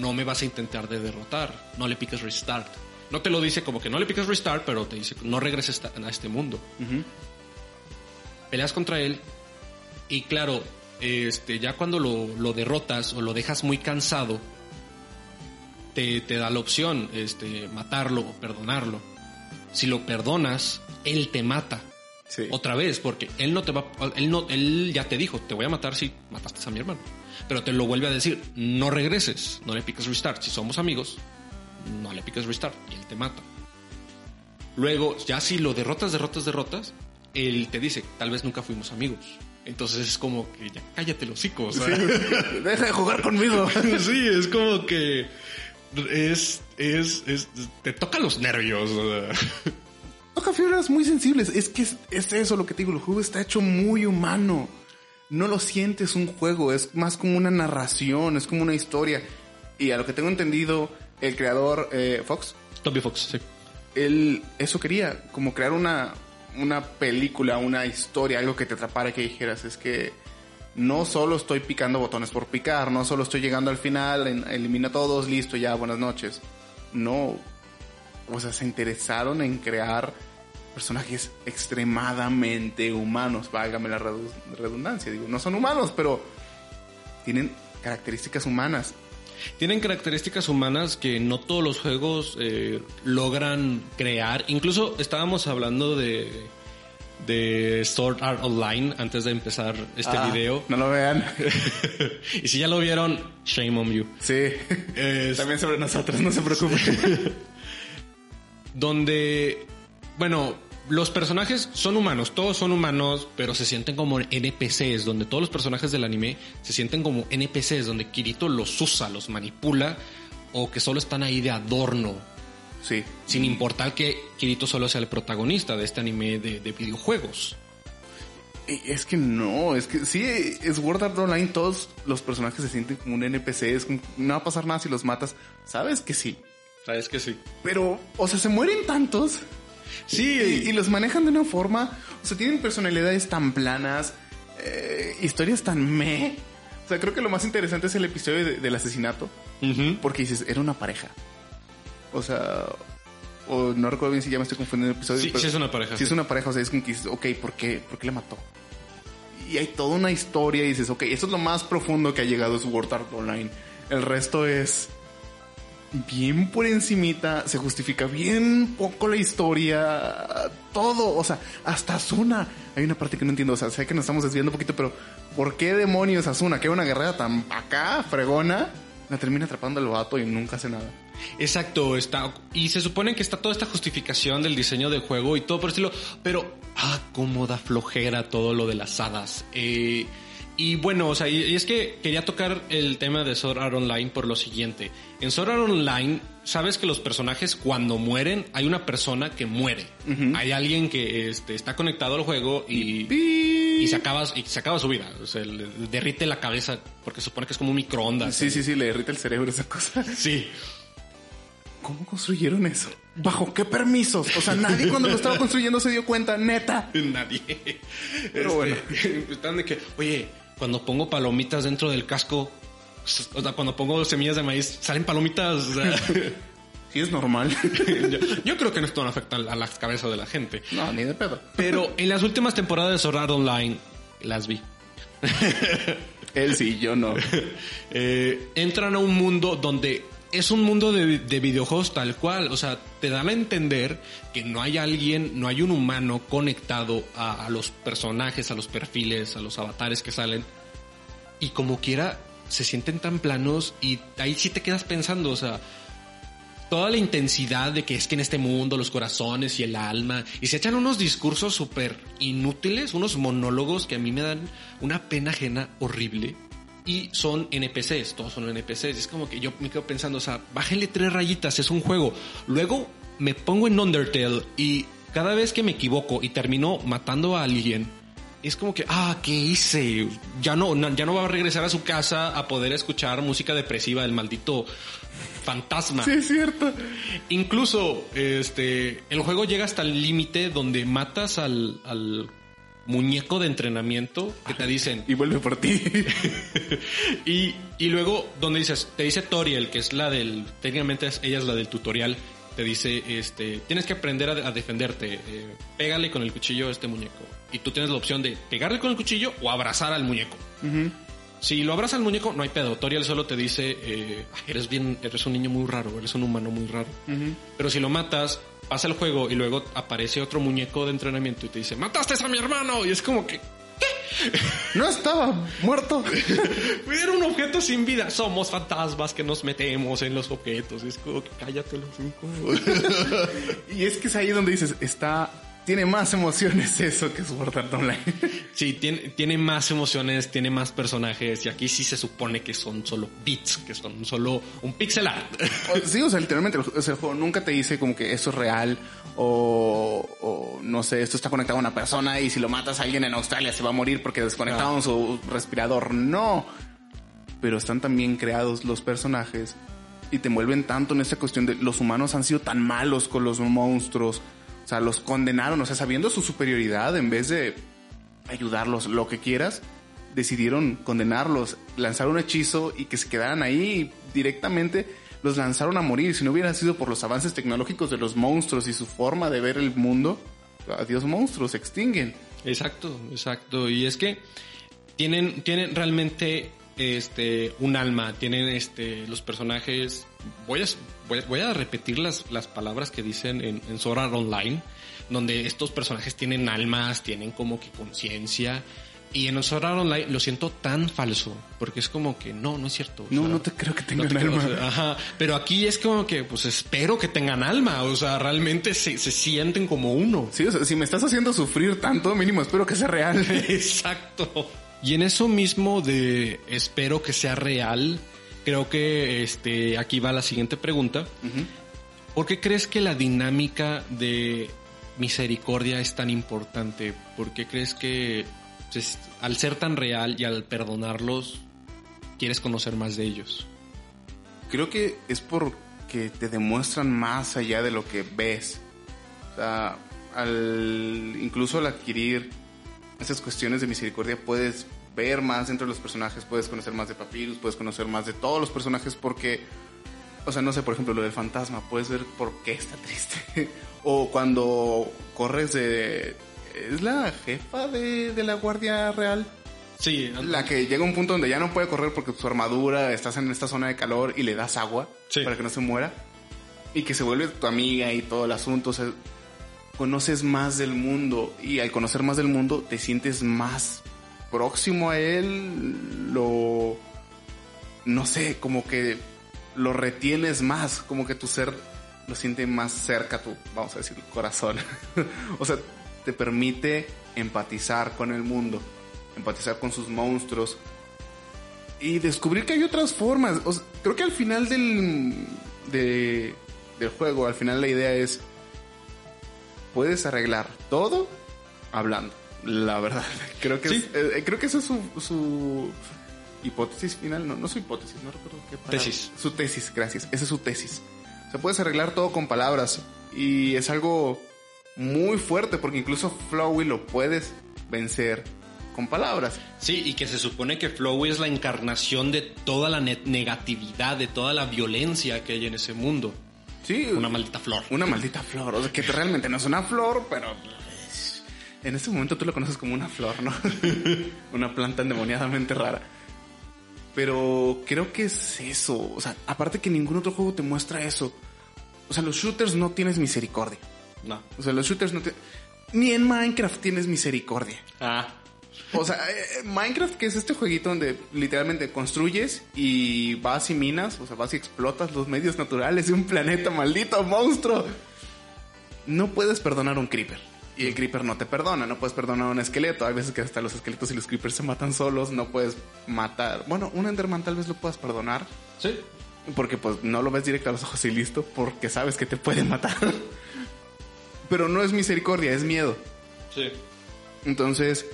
no me vas a intentar de derrotar. No le piques restart. No te lo dice como que no le piques restart, pero te dice no regreses a este mundo. Peleas contra él y claro, este, ya cuando lo, lo derrotas o lo dejas muy cansado, te, te da la opción, este, matarlo o perdonarlo. Si lo perdonas, él te mata. Sí. Otra vez, porque él no te va, él no, él ya te dijo, te voy a matar si mataste a mi hermano. Pero te lo vuelve a decir, no regreses, no le piques restart. Si somos amigos, no le piques restart y él te mata. Luego, ya si lo derrotas, derrotas, derrotas, él te dice, tal vez nunca fuimos amigos. Entonces es como que ya cállate los hocico. [laughs] Deja de jugar conmigo. [laughs] sí, es como que es, es, es, te toca los nervios. Toca fibras muy sensibles. Es que es, es eso lo que te digo. El juego está hecho muy humano. No lo sientes un juego. Es más como una narración. Es como una historia. Y a lo que tengo entendido, el creador eh, Fox, Toby Fox, sí. él eso quería. Como crear una, una película, una historia, algo que te atrapara, que dijeras. Es que no solo estoy picando botones por picar. No solo estoy llegando al final, en, elimina a todos, listo, ya, buenas noches. No. O sea, se interesaron en crear personajes extremadamente humanos, válgame la redu- redundancia, digo, no son humanos, pero tienen características humanas. Tienen características humanas que no todos los juegos eh, logran crear. Incluso estábamos hablando de, de Sword Art Online antes de empezar este Ah, video. No lo vean. [laughs] y si ya lo vieron, shame on you. Sí. Es- También sobre nosotros, no se preocupen. [laughs] donde, bueno, los personajes son humanos, todos son humanos, pero se sienten como NPCs, donde todos los personajes del anime se sienten como NPCs, donde Kirito los usa, los manipula, o que solo están ahí de adorno, Sí. sin importar que Kirito solo sea el protagonista de este anime de, de videojuegos. Es que no, es que sí, es World Art Online, todos los personajes se sienten como un NPC, es como, no va a pasar nada si los matas. Sabes que sí. ¿Sabes que sí? Pero, o sea, se mueren tantos. Sí, Y, y los manejan de una forma, o sea, tienen personalidades tan planas, eh, historias tan meh. O sea, creo que lo más interesante es el episodio de- del asesinato, porque dices, era una pareja. O sea, o no recuerdo bien si ya me estoy confundiendo el episodio. Sí, pero sí es una pareja, Sí, es una pareja, o sea, es como que dices, ok, ¿por qué? ¿Por qué le mató? Y hay toda una historia y dices, ok, eso es lo más profundo que ha llegado a Sword Art Online. El resto es bien por encimita, se justifica bien poco la historia, todo, o sea, hasta Asuna. Hay una parte que no entiendo, o sea, sé que nos estamos desviando un poquito, pero ¿por qué demonios Asuna, que es una guerrera tan acá, fregona, la termina atrapando al vato y nunca hace nada? Exacto, está. Y se supone que está toda esta justificación del diseño del juego y todo por estilo. Pero, ah, cómo flojera todo lo de las hadas. Eh, y bueno, o sea, y, es que quería tocar el tema de Sword Art Online por lo siguiente. En Sword Art Online, sabes que los personajes cuando mueren, hay una persona que muere. Hay alguien que este, está conectado al juego y, y se acaba y se acaba su vida. O sea, le derrite la cabeza porque supone que es como un microondas. Sí, sí, sí, le derrita el cerebro esa cosa. Sí. ¿Cómo construyeron eso? ¿Bajo qué permisos? O sea, nadie cuando lo estaba construyendo se dio cuenta, neta. [laughs] Nadie. Pero bueno. [laughs] Están de que, oye, cuando pongo palomitas dentro del casco, o sea, cuando pongo semillas de maíz, salen palomitas. o sea, [laughs] Sí, es normal. [laughs] yo, yo creo que esto no afecta a las cabezas de la gente. no, ni de pedo. Pero en las últimas temporadas de Sword Online, las vi. Él sí, yo no. [laughs] Eh, entran a un mundo donde es un mundo de, de, videojuegos tal cual. O sea, te dan a entender que no hay alguien, no hay un humano conectado a, a, los personajes, a los perfiles, a los avatares que salen. Y como quiera, se sienten tan planos y ahí sí te quedas pensando, o sea, toda la intensidad de que es que en este mundo los corazones y el alma, y se echan unos discursos súper inútiles, unos monólogos que a mí me dan una pena ajena horrible y son NPCs, todos son NPCs. Es como que yo me quedo pensando, o sea, bájenle tres rayitas, es un juego. Luego me pongo en Undertale y cada vez que me equivoco y termino matando a alguien, es como que, ah, ¿qué hice? Ya no, ya no va a regresar a su casa a poder escuchar música depresiva del maldito fantasma. Sí, es cierto. Incluso, este, el juego llega hasta el límite donde matas al, al muñeco de entrenamiento que te dicen. Y vuelve por ti. [laughs] y, y luego, donde dices, te dice Toriel, que es la del, técnicamente ella es la del tutorial, te dice, este, tienes que aprender a, a defenderte, eh, pégale con el cuchillo a este muñeco. Y tú tienes la opción de pegarle con el cuchillo o abrazar al muñeco. Uh -huh. Si lo abraza al muñeco, no hay pedo. Toriel solo te dice, eh, eres bien, eres un niño muy raro, eres un humano muy raro. Uh -huh. Pero si lo matas, pasa el juego y luego aparece otro muñeco de entrenamiento y te dice, mataste a mi hermano. Y es como que, ¿qué? [laughs] No estaba muerto. [laughs] Era un objeto sin vida. Somos fantasmas que nos metemos en los objetos. Es como que cállate los cinco. [laughs] y es que es ahí donde dices, está tiene más emociones eso que Sword Art Online. [laughs] Sí, tiene, tiene más emociones, tiene más personajes y aquí sí se supone que son solo bits, que son solo un pixel art. Sí, o sea, literalmente o sea, el juego nunca te dice como que esto es real o, o, no sé, esto está conectado a una persona y si lo matas a alguien en Australia se va a morir porque desconectaron no. su respirador. No. Pero están tan bien creados los personajes y te envuelven tanto en esta cuestión de los humanos han sido tan malos con los monstruos. O sea, los condenaron, o sea, sabiendo su superioridad, en vez de ayudarlos, lo que quieras, decidieron condenarlos, lanzar un hechizo y que se quedaran ahí directamente. Los lanzaron a morir. Si no hubiera sido por los avances tecnológicos de los monstruos y su forma de ver el mundo, adiós monstruos, se extinguen. Exacto, exacto. Y es que tienen, tienen realmente este un alma, tienen este los personajes. Voy a, voy, voy a repetir las, las palabras que dicen en, en Sword Art Online, donde estos personajes tienen almas, tienen como que conciencia. Y en Sword Art Online lo siento tan falso, porque es como que no, no es cierto. No, sea, no te creo que tengan no alma. Creo, ajá, pero aquí es como que, pues espero que tengan alma, o sea, realmente se, se sienten como uno. Sí, o sea, si me estás haciendo sufrir tanto, mínimo espero que sea real. [laughs] Exacto. Y en eso mismo de espero que sea real, creo que este aquí va la siguiente pregunta. Uh -huh. ¿Por qué crees que la dinámica de misericordia es tan importante? ¿Por qué crees que pues, al ser tan real y al perdonarlos quieres conocer más de ellos? Creo que es porque te demuestran más allá de lo que ves. O sea, al incluso al adquirir esas cuestiones de misericordia puedes ver más dentro de los personajes, puedes conocer más de Papyrus, puedes conocer más de todos los personajes porque, o sea, no sé, por ejemplo, lo del fantasma, puedes ver por qué está triste. [laughs] o cuando corres de... ¿Es la jefa de, de la Guardia Real? Sí. La que llega a un punto donde ya no puede correr porque su armadura, estás en esta zona de calor y le das agua sí. para que no se muera. Y que se vuelve tu amiga y todo el asunto. O sea, conoces más del mundo y al conocer más del mundo te sientes más próximo a él, lo... no sé, como que lo retienes más, como que tu ser lo siente más cerca tu, vamos a decir, corazón. [laughs] o sea, te permite empatizar con el mundo, empatizar con sus monstruos y descubrir que hay otras formas. Creo que al final del, de, del juego, al final la idea es puedes arreglar todo hablando. La verdad, [laughs] creo que, sí. es, eh, creo que esa es su, su, hipótesis final. No, no su hipótesis, no recuerdo qué palabra. Tesis. Su tesis, gracias. Esa es su tesis. O sea, puedes arreglar todo con palabras. Y es algo muy fuerte porque incluso Flowey lo puedes vencer con palabras. Sí, y que se supone que Flowey es la encarnación de toda la negatividad, de toda la violencia que hay en ese mundo. Sí. Una maldita flor. Una maldita flor. O sea, que realmente no es una flor, pero en este momento tú lo conoces como una flor, ¿no? [laughs] una planta endemoniadamente rara. Pero creo que es eso. O sea, aparte que ningún otro juego te muestra eso. O sea, los shooters no tienes misericordia. No. O sea, los shooters no te... Ni en Minecraft tienes misericordia. Ah. O sea, eh, Minecraft, que es este jueguito donde literalmente construyes y vas y minas, o sea, vas y explotas los medios naturales de un planeta maldito monstruo. No puedes perdonar a un creeper. Y el creeper no te perdona, no puedes perdonar a un esqueleto. Hay veces que hasta los esqueletos y los creepers se matan solos, no puedes matar. Bueno, un Enderman tal vez lo puedas perdonar, Sí. porque pues no lo ves directo a los ojos y listo, porque sabes que te puede matar. [laughs] Pero no es misericordia, es miedo. Sí. Entonces,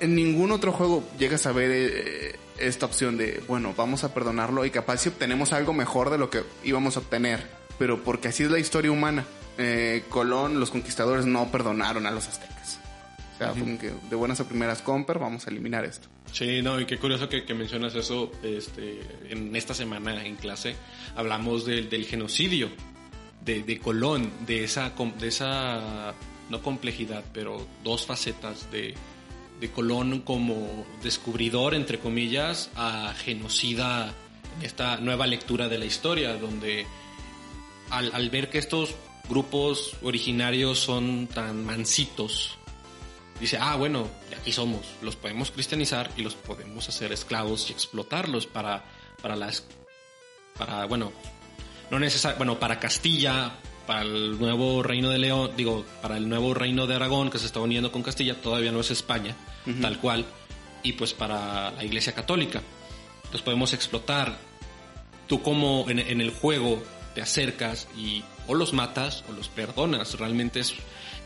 en ningún otro juego llegas a ver eh, esta opción de, bueno, vamos a perdonarlo y capaz si obtenemos algo mejor de lo que íbamos a obtener. Pero porque así es la historia humana. Eh, Colón, los conquistadores no perdonaron a los aztecas. O sea, fue como que de buenas a primeras compras vamos a eliminar esto. Sí, no, y qué curioso que, que mencionas eso. Este, en esta semana en clase hablamos del, del genocidio de, de Colón, de esa, de esa, no complejidad, pero dos facetas de, de Colón como descubridor, entre comillas, a genocida en esta nueva lectura de la historia, donde al, al ver que estos grupos originarios son tan mansitos, dice, ah, bueno, de aquí somos, los podemos cristianizar y los podemos hacer esclavos y explotarlos para, para las, para, bueno, no necesario, bueno, para Castilla, para el nuevo reino de León, digo, para el nuevo reino de Aragón que se está uniendo con Castilla, todavía no es España, tal cual, y pues para la Iglesia Católica. Los podemos explotar. Tú como en, en el juego te acercas y o los matas o los perdonas. Realmente es,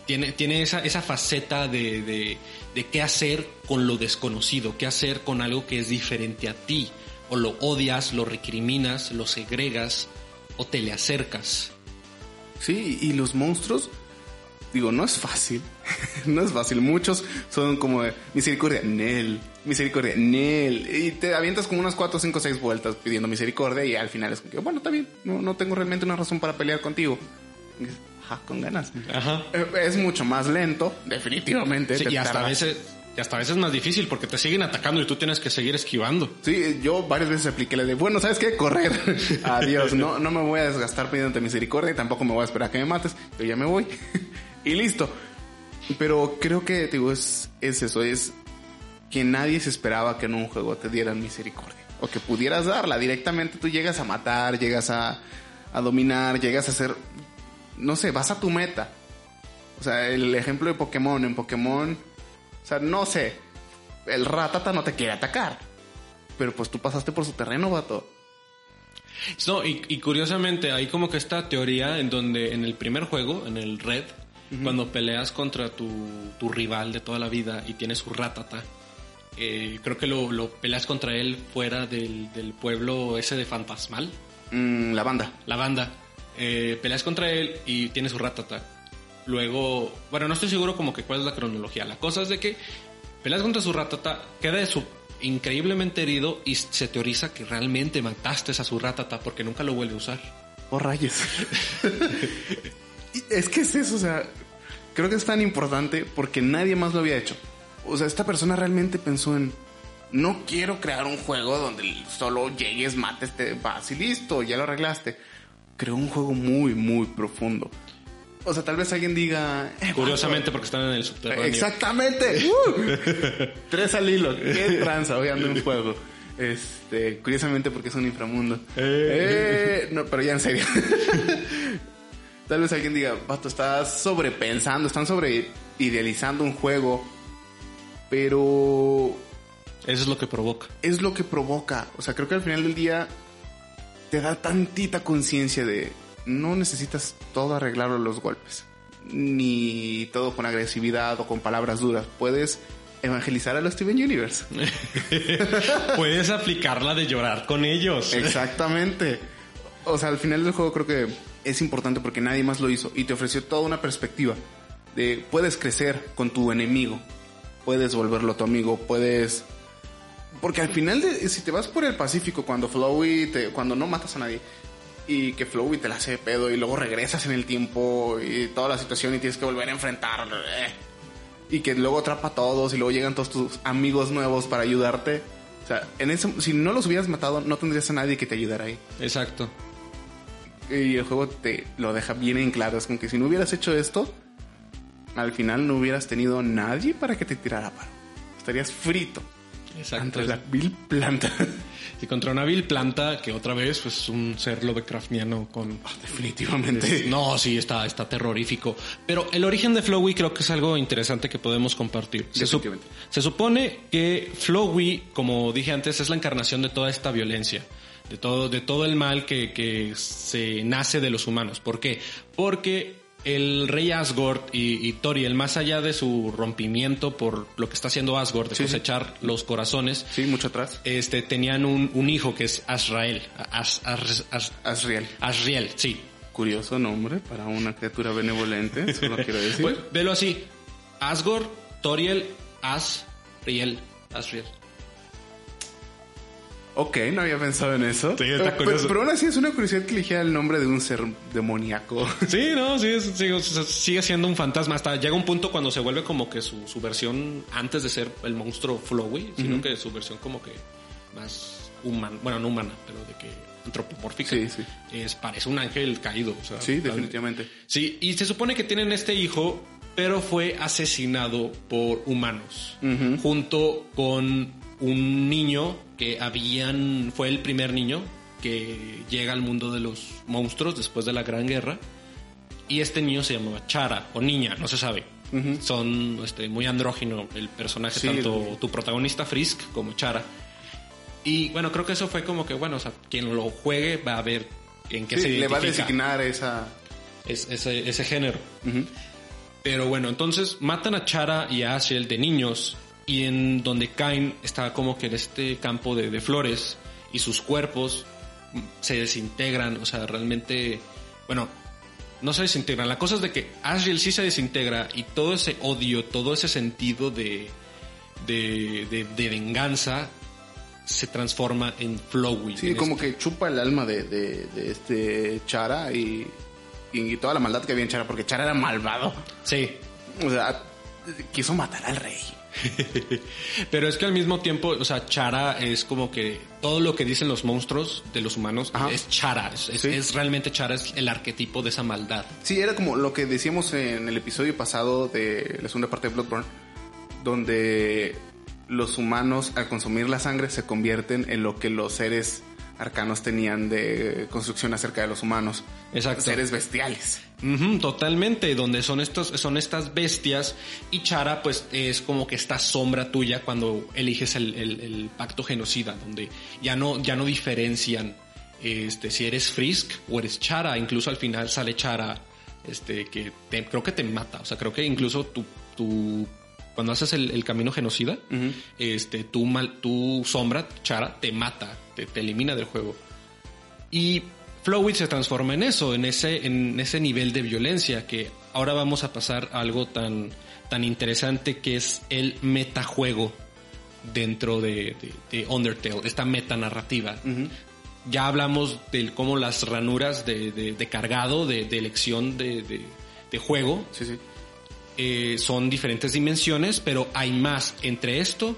tiene, tiene esa, esa faceta de, de, de qué hacer con lo desconocido, qué hacer con algo que es diferente a ti. O lo odias, lo recriminas, lo segregas o te le acercas. Sí, y los monstruos, digo, no es fácil. [laughs] no es fácil. Muchos son como de misericordia, Nel, misericordia, Nel. Y te avientas como unas 4, 5, 6 vueltas pidiendo misericordia y al final es como que, bueno, está bien, no, no tengo realmente una razón para pelear contigo. Dices, Ajá, con ganas. Ajá. Eh, Es mucho más lento, definitivamente. Sí, y hasta a tardas- veces, y hasta a veces es más difícil porque te siguen atacando y tú tienes que seguir esquivando. Sí, yo varias veces apliqué la de, bueno, ¿sabes qué? Correr. [laughs] Adiós. No, no me voy a desgastar pidiéndote misericordia y tampoco me voy a esperar a que me mates. Yo ya me voy. [laughs] y listo. Pero creo que, digo, es, es eso. Es que nadie se esperaba que en un juego te dieran misericordia. O que pudieras darla. Directamente tú llegas a matar, llegas a, a dominar, llegas a hacer... No sé, vas a tu meta. O sea, el ejemplo de Pokémon. En Pokémon... O sea, no sé. El ratata no te quiere atacar. Pero pues tú pasaste por su terreno, vato. No, y, y curiosamente hay como que esta teoría en donde en el primer juego, en el Red, cuando peleas contra tu, tu rival de toda la vida y tienes su ratata, eh, creo que lo, lo peleas contra él fuera del, del pueblo ese de Fantasmal, Mm, la banda. la banda. Eh, peleas contra él y tienes su ratata. Luego, bueno, no estoy seguro como que cuál es la cronología. La cosa es de que peleas contra su ratata, queda de su increíblemente herido y se teoriza que realmente mataste a su ratata porque nunca lo vuelve a usar. Oh, rayos. [laughs] Es que es eso, o sea, creo que es tan importante porque nadie más lo había hecho. O sea, esta persona realmente pensó en, no quiero crear un juego donde solo llegues, mates, te vas y listo, ya lo arreglaste. Creó un juego muy, muy profundo. O sea, tal vez alguien diga... "Eh, Curiosamente porque están en el subterráneo. Exactamente. [laughs] Uh. Tres al hilo. Qué tranza hoy ando en juego. Este, curiosamente porque es un inframundo. Eh, no, pero ya en serio. [laughs] Tal vez alguien diga, vato, estás sobrepensando, están sobre idealizando un juego. Pero Eso es lo que provoca. es lo que provoca. O sea, creo que al final del día te da tantita conciencia de no necesitas todo arreglarlo a los golpes. Ni todo con agresividad o con palabras duras. Puedes evangelizar a los Steven Universe. [laughs] Puedes aplicarla de llorar con ellos. Exactamente. O sea, al final del juego creo que es importante porque nadie más lo hizo y te ofreció toda una perspectiva de puedes crecer con tu enemigo, puedes volverlo tu amigo, puedes porque al final si te vas por el Pacífico cuando Flowey te cuando no matas a nadie y que Flowey te la hace de pedo y luego regresas en el tiempo y toda la situación y tienes que volver a enfrentar eh, y que luego atrapa a todos y luego llegan todos tus amigos nuevos para ayudarte. O sea, en ese, si no los hubieras matado, no tendrías a nadie que te ayudara ahí. Exacto. Y el juego te lo deja bien en claro. Es como que si no hubieras hecho esto, al final no hubieras tenido nadie para que te tirara paro. Estarías frito. Exacto. Ante la vil planta. Y contra una vil planta, que otra vez, pues un ser Lovecraftiano con... Definitivamente. No, sí, está, está terrorífico. Pero el origen de Flowey creo que es algo interesante que podemos compartir. Se, sup- se supone que Flowey, como dije antes, es la encarnación de toda esta violencia. De todo, de todo el mal que, que se nace de los humanos. ¿Por qué? Porque el rey Asgord y, y Toriel, más allá de su rompimiento por lo que está haciendo Asgord, de Sí, sí. cosechar los corazones, Sí, mucho atrás. este, tenían un, un hijo que es Azrael. As- As- As- Asriel. Azriel, sí. Curioso nombre para una criatura benevolente, solo quiero decir. [laughs] Pues, velo así. Asgore, Toriel, Asriel. Asriel. Ok, no había pensado en eso. Sí, está pero, pero aún así es una curiosidad que eligiera el nombre de un ser demoníaco. [laughs] Sí, no, sí, es- sigue siendo un fantasma. Hasta llega un punto cuando se vuelve como que su, su versión antes de ser el monstruo Flowey, sino que su versión como que más humana, bueno, no humana, pero de que antropomórfica. Sí, sí. Es, parece un ángel caído. o sea, Sí, tal- definitivamente. Sí, y se supone que tienen este hijo, pero fue asesinado por humanos, junto con un niño que habían, fue el primer niño que llega al mundo de los monstruos después de la Gran Guerra, y este niño se llamaba Chara, o niña, no se sabe. Son este, muy andrógino el personaje, Sí, tanto el- tu protagonista Frisk como Chara. Y bueno, creo que eso fue como que, bueno, o sea, quien lo juegue va a ver en qué Sí, se le va a designar esa. es- ese, ese género. Pero bueno, entonces matan a Chara y a Asriel de niños y en donde caen está como que en este campo de, de flores y sus cuerpos se desintegran, o sea, realmente, bueno, no se desintegran. La cosa es de que Asriel sí se desintegra y todo ese odio, todo ese sentido de, de, de- de venganza se transforma en Flowey. Sí, en como este- que chupa el alma de, de- de este Chara y, y toda la maldad que había en Chara, porque Chara era malvado. Sí, O sea, quiso matar al rey. [laughs] Pero es que al mismo tiempo, o sea, Chara es como que todo lo que dicen los monstruos de los humanos Ajá. es Chara. Es, es- Sí. es realmente Chara, es el arquetipo de esa maldad. Sí, era como lo que decíamos en el episodio pasado de la segunda parte de Bloodborne, donde los humanos al consumir la sangre se convierten en lo que los seres arcanos tenían de construcción acerca de los humanos. Exacto. Seres bestiales. Totalmente, donde son estos, son estas bestias y Chara pues es como que esta sombra tuya cuando eliges el, el- el pacto genocida, donde ya no, ya no diferencian este, si eres Frisk o eres Chara, incluso al final sale Chara, este, que te- creo que te mata, o sea, creo que incluso tu, tu cuando haces el, el camino genocida, este, tu mal, tu sombra, Chara, te mata, te, te elimina del juego. Y Flowit se transforma en eso, en ese, en ese nivel de violencia que ahora vamos a pasar a algo tan, tan interesante que es el metajuego dentro de, de, de Undertale, esta metanarrativa. Ya hablamos de cómo las ranuras de, de- cargado, de, elección de, juego, Sí, sí. eh, son diferentes dimensiones, pero hay más. Entre esto,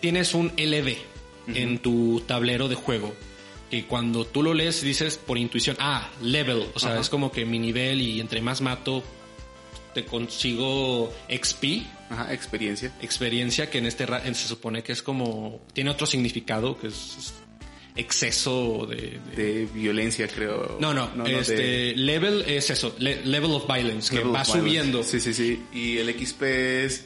tienes un LD en tu tablero de juego. Que cuando tú lo lees dices por intuición, ah, level. O sea, Ajá. es como que mi nivel y entre más mato, te consigo XP, Ajá, experiencia. experiencia, que en este se supone que es como. Tiene otro significado, que es, es exceso de- de De violencia, creo. no, no, este de- level es eso, le- level of violence, que Level va of violence. subiendo. Sí, sí, sí. Y el XP es.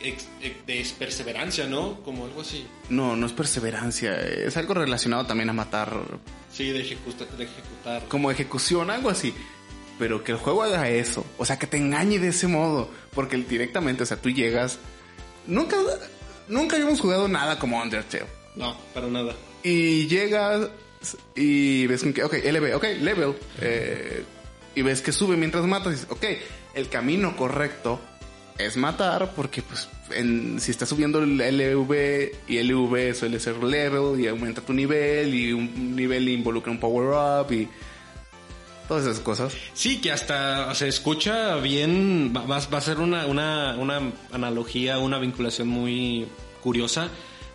De perseverancia, ¿no? Como algo así. No, no es perseverancia. Es algo relacionado también a matar. Sí, de, ejecuta- de ejecutar. Como ejecución, algo así. Pero que el juego haga eso. O sea, que te engañe de ese modo. Porque directamente, o sea, tú llegas. Nunca. Nunca habíamos jugado nada como Undertale. No, para nada. Y llegas y ves que, ok, LB, ok, level. eh, y ves que sube mientras matas. Y dices, ok, el camino correcto es matar porque pues en- si estás subiendo el LV y LV suele ser level y aumenta tu nivel y un nivel involucra un power up y todas esas cosas. Sí, que hasta se escucha bien, va, va- a ser una, una, una analogía, una vinculación muy curiosa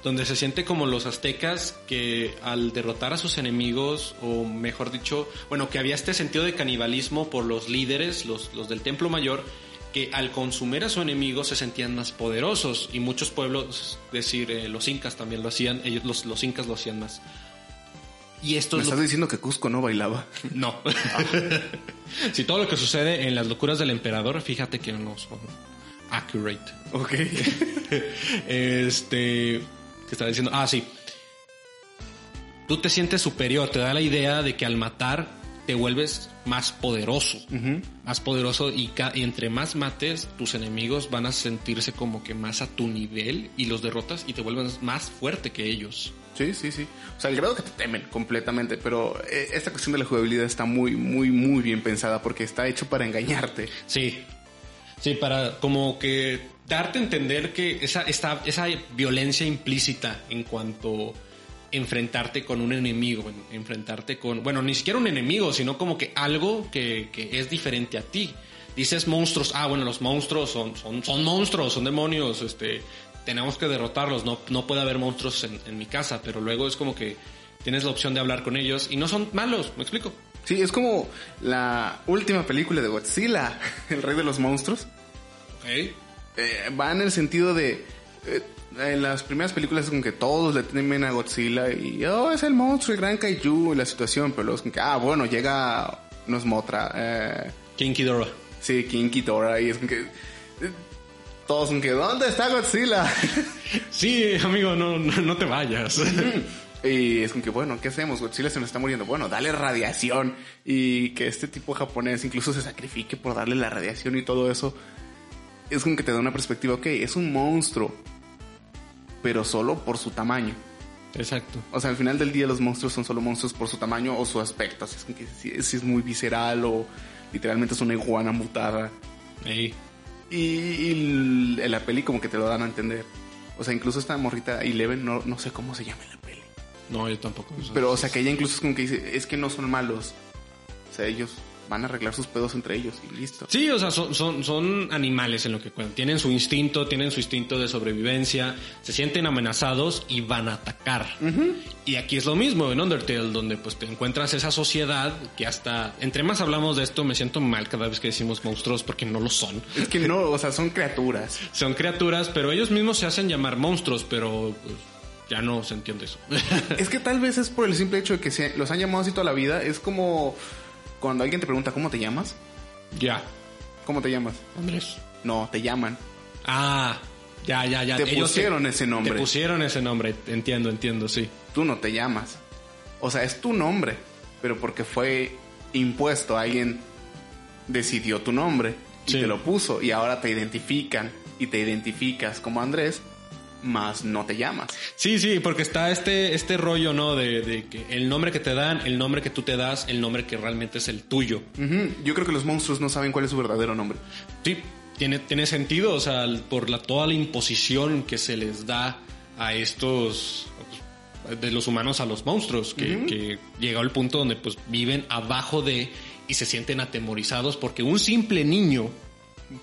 donde se siente como los aztecas que al derrotar a sus enemigos, o mejor dicho, bueno, que había este sentido de canibalismo por los líderes, los, los del Templo Mayor, que al consumir a su enemigo se sentían más poderosos y muchos pueblos, es decir, eh, los incas también lo hacían, ellos los, los incas lo hacían más. Y esto ¿Me es lo- estás diciendo que Cusco no bailaba? no. [laughs] si todo lo que sucede en las locuras del emperador, fíjate que no son accurate. Ok. [laughs] Este. ¿Qué estaba diciendo? Ah, sí. Tú te sientes superior, te da la idea de que al matar te vuelves más poderoso. Más poderoso y, entre más mates, tus enemigos van a sentirse como que más a tu nivel y los derrotas y te vuelves más fuerte que ellos. Sí, sí, sí. O sea, el grado que te temen completamente, pero eh, esta cuestión de la jugabilidad está muy, muy, muy bien pensada porque está hecho para engañarte. Sí. Sí, para como que darte a entender que esa, esta, esa violencia implícita en cuanto enfrentarte con un enemigo, en- enfrentarte con, bueno, ni siquiera un enemigo, sino como que algo que, que es diferente a ti. Dices monstruos, ah, bueno, los monstruos son, son, son monstruos, son demonios, este, tenemos que derrotarlos, no, no puede haber monstruos en, en mi casa, pero luego es como que tienes la opción de hablar con ellos y no son malos, ¿me explico? Sí, es como la última película de Godzilla, [laughs] el rey de los monstruos. Ok. Eh, va en el sentido de... eh, en las primeras películas es como que todos le temen a Godzilla y oh, es el monstruo, el gran kaiju, la situación, pero luego es como que, ah, bueno, llega, no es Motra, eh, King Ghidorah. sí, King Ghidorah y es como que... eh, todos como que, ¿dónde está Godzilla? [laughs] Sí, amigo, no, no, no te vayas. [laughs] Y es como que, bueno, ¿qué hacemos? Godzilla se nos está muriendo. Bueno, dale radiación. Y que este tipo japonés incluso se sacrifique por darle la radiación y todo eso. Es como que te da una perspectiva, ok, es un monstruo. Pero solo por su tamaño. Exacto. O sea, al final del día los monstruos son solo monstruos por su tamaño o su aspecto. Así es como que si, es muy visceral o literalmente es una iguana mutada. Ey. Y, y l- en la peli como que te lo dan a entender. O sea, incluso esta morrita Eleven, no, no sé cómo se llama en la peli. No, yo tampoco. Pero, o sea, que ella incluso es como que dice, es que no son malos. O sea, ellos van a arreglar sus pedos entre ellos y listo. Sí, o sea, son, son, son animales en lo que cuentan. Tienen su instinto, tienen su instinto de sobrevivencia, se sienten amenazados y van a atacar. Y aquí es lo mismo en Undertale, donde pues te encuentras esa sociedad que hasta, entre más hablamos de esto, me siento mal cada vez que decimos monstruos porque no lo son. Es que no, o sea, son criaturas. [laughs] Son criaturas, pero ellos mismos se hacen llamar monstruos, pero pues, ya no se entiende eso. Es que tal vez es por el simple hecho de que se, los han llamado así toda la vida. Es como cuando alguien te pregunta, ¿cómo te llamas? ya, ¿Cómo te llamas? Andrés. No, te llaman. Ah, ya, ya, ya. Te Ellos pusieron ese nombre. Te pusieron ese nombre, entiendo, entiendo, sí. Tú no te llamas. O sea, es tu nombre, pero porque fue impuesto, alguien decidió tu nombre y Sí. te lo puso y ahora te identifican y te identificas como Andrés, más no te llamas. Sí, sí, porque está este, este rollo, ¿no? De, de que el nombre que te dan, el nombre que tú te das, el nombre que realmente es el tuyo. Ujú. Yo creo que los monstruos no saben cuál es su verdadero nombre. Sí, tiene, tiene sentido, o sea, por la, toda la imposición que se les da a estos, pues, de los humanos a los monstruos, que, que llega al punto donde pues viven abajo de y se sienten atemorizados porque un simple niño,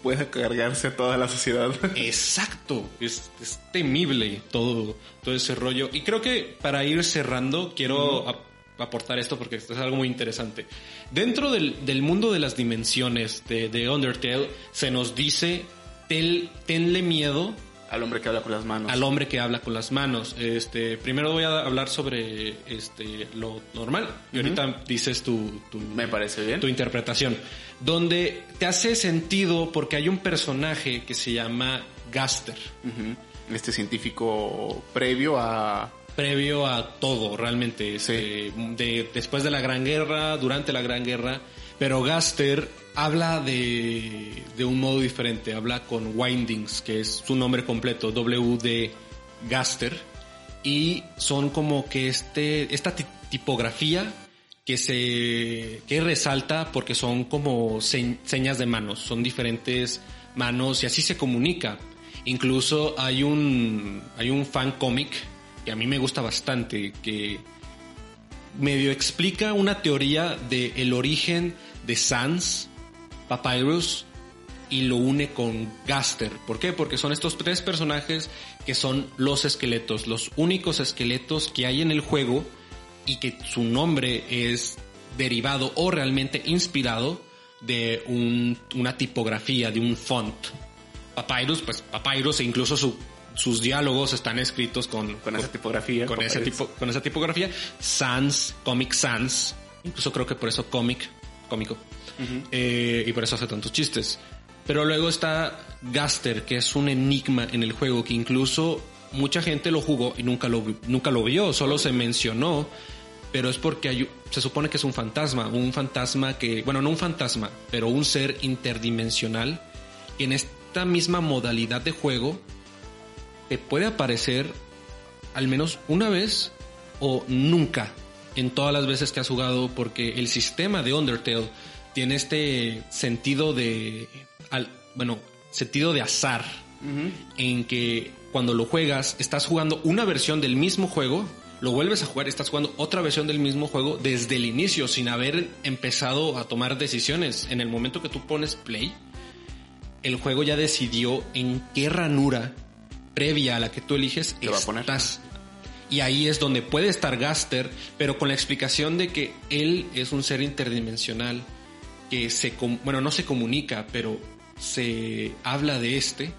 Puede cargarse toda la sociedad. exacto, es, es temible todo, todo ese rollo. Y creo que para ir cerrando, quiero ap- aportar esto porque esto es algo muy interesante. Dentro del, del mundo de las dimensiones de, de Undertale, se nos dice, "Tel- tenle miedo Al hombre que habla con las manos. al hombre que habla con las manos. Este, primero voy a hablar sobre este, lo normal y ahorita dices tu, tu, Me parece bien. tu interpretación, donde te hace sentido porque hay un personaje que se llama Gaster. Este científico previo a... previo a todo realmente, este, de, después de la Gran Guerra, durante la Gran Guerra, pero Gaster habla de, de un modo diferente, habla con Windings, que es su nombre completo, W.D. Gaster, y son como que este, esta ti- tipografía que se que resalta porque son como se- señas de manos, son diferentes manos y así se comunica. Incluso hay un hay un fan cómic que a mí me gusta bastante que medio explica una teoría de el origen de Sans, Papyrus y lo une con Gaster. ¿Por qué? Porque son estos tres personajes que son los esqueletos, los únicos esqueletos que hay en el juego y que su nombre es derivado o realmente inspirado de un- una tipografía, de un font. Papyrus, pues Papyrus e incluso su- sus diálogos están escritos con, Con esa tipografía. con, Papyrus. tipo, con esa tipografía. Sans, Comic Sans, incluso creo que por eso Comic, cómico. Eh, y por eso hace tantos chistes. Pero luego está Gaster, que es un enigma en el juego, que incluso mucha gente lo jugó y nunca lo, nunca lo vio, solo se mencionó. Pero es porque hay- se supone que es un fantasma, un fantasma que, bueno, no un fantasma, pero un ser interdimensional que en esta misma modalidad de juego te puede aparecer al menos una vez o nunca en todas las veces que has jugado porque el sistema de Undertale tiene este sentido de al- bueno, sentido de azar en que cuando lo juegas estás jugando una versión del mismo juego, lo vuelves a jugar, estás jugando otra versión del mismo juego desde el inicio sin haber empezado a tomar decisiones. En el momento que tú pones play, el juego ya decidió en qué ranura previa a la que tú eliges Te va a poner. estás. Y ahí es donde puede estar Gaster, pero con la explicación de que él es un ser interdimensional que se, bueno, no se comunica, pero se habla de este,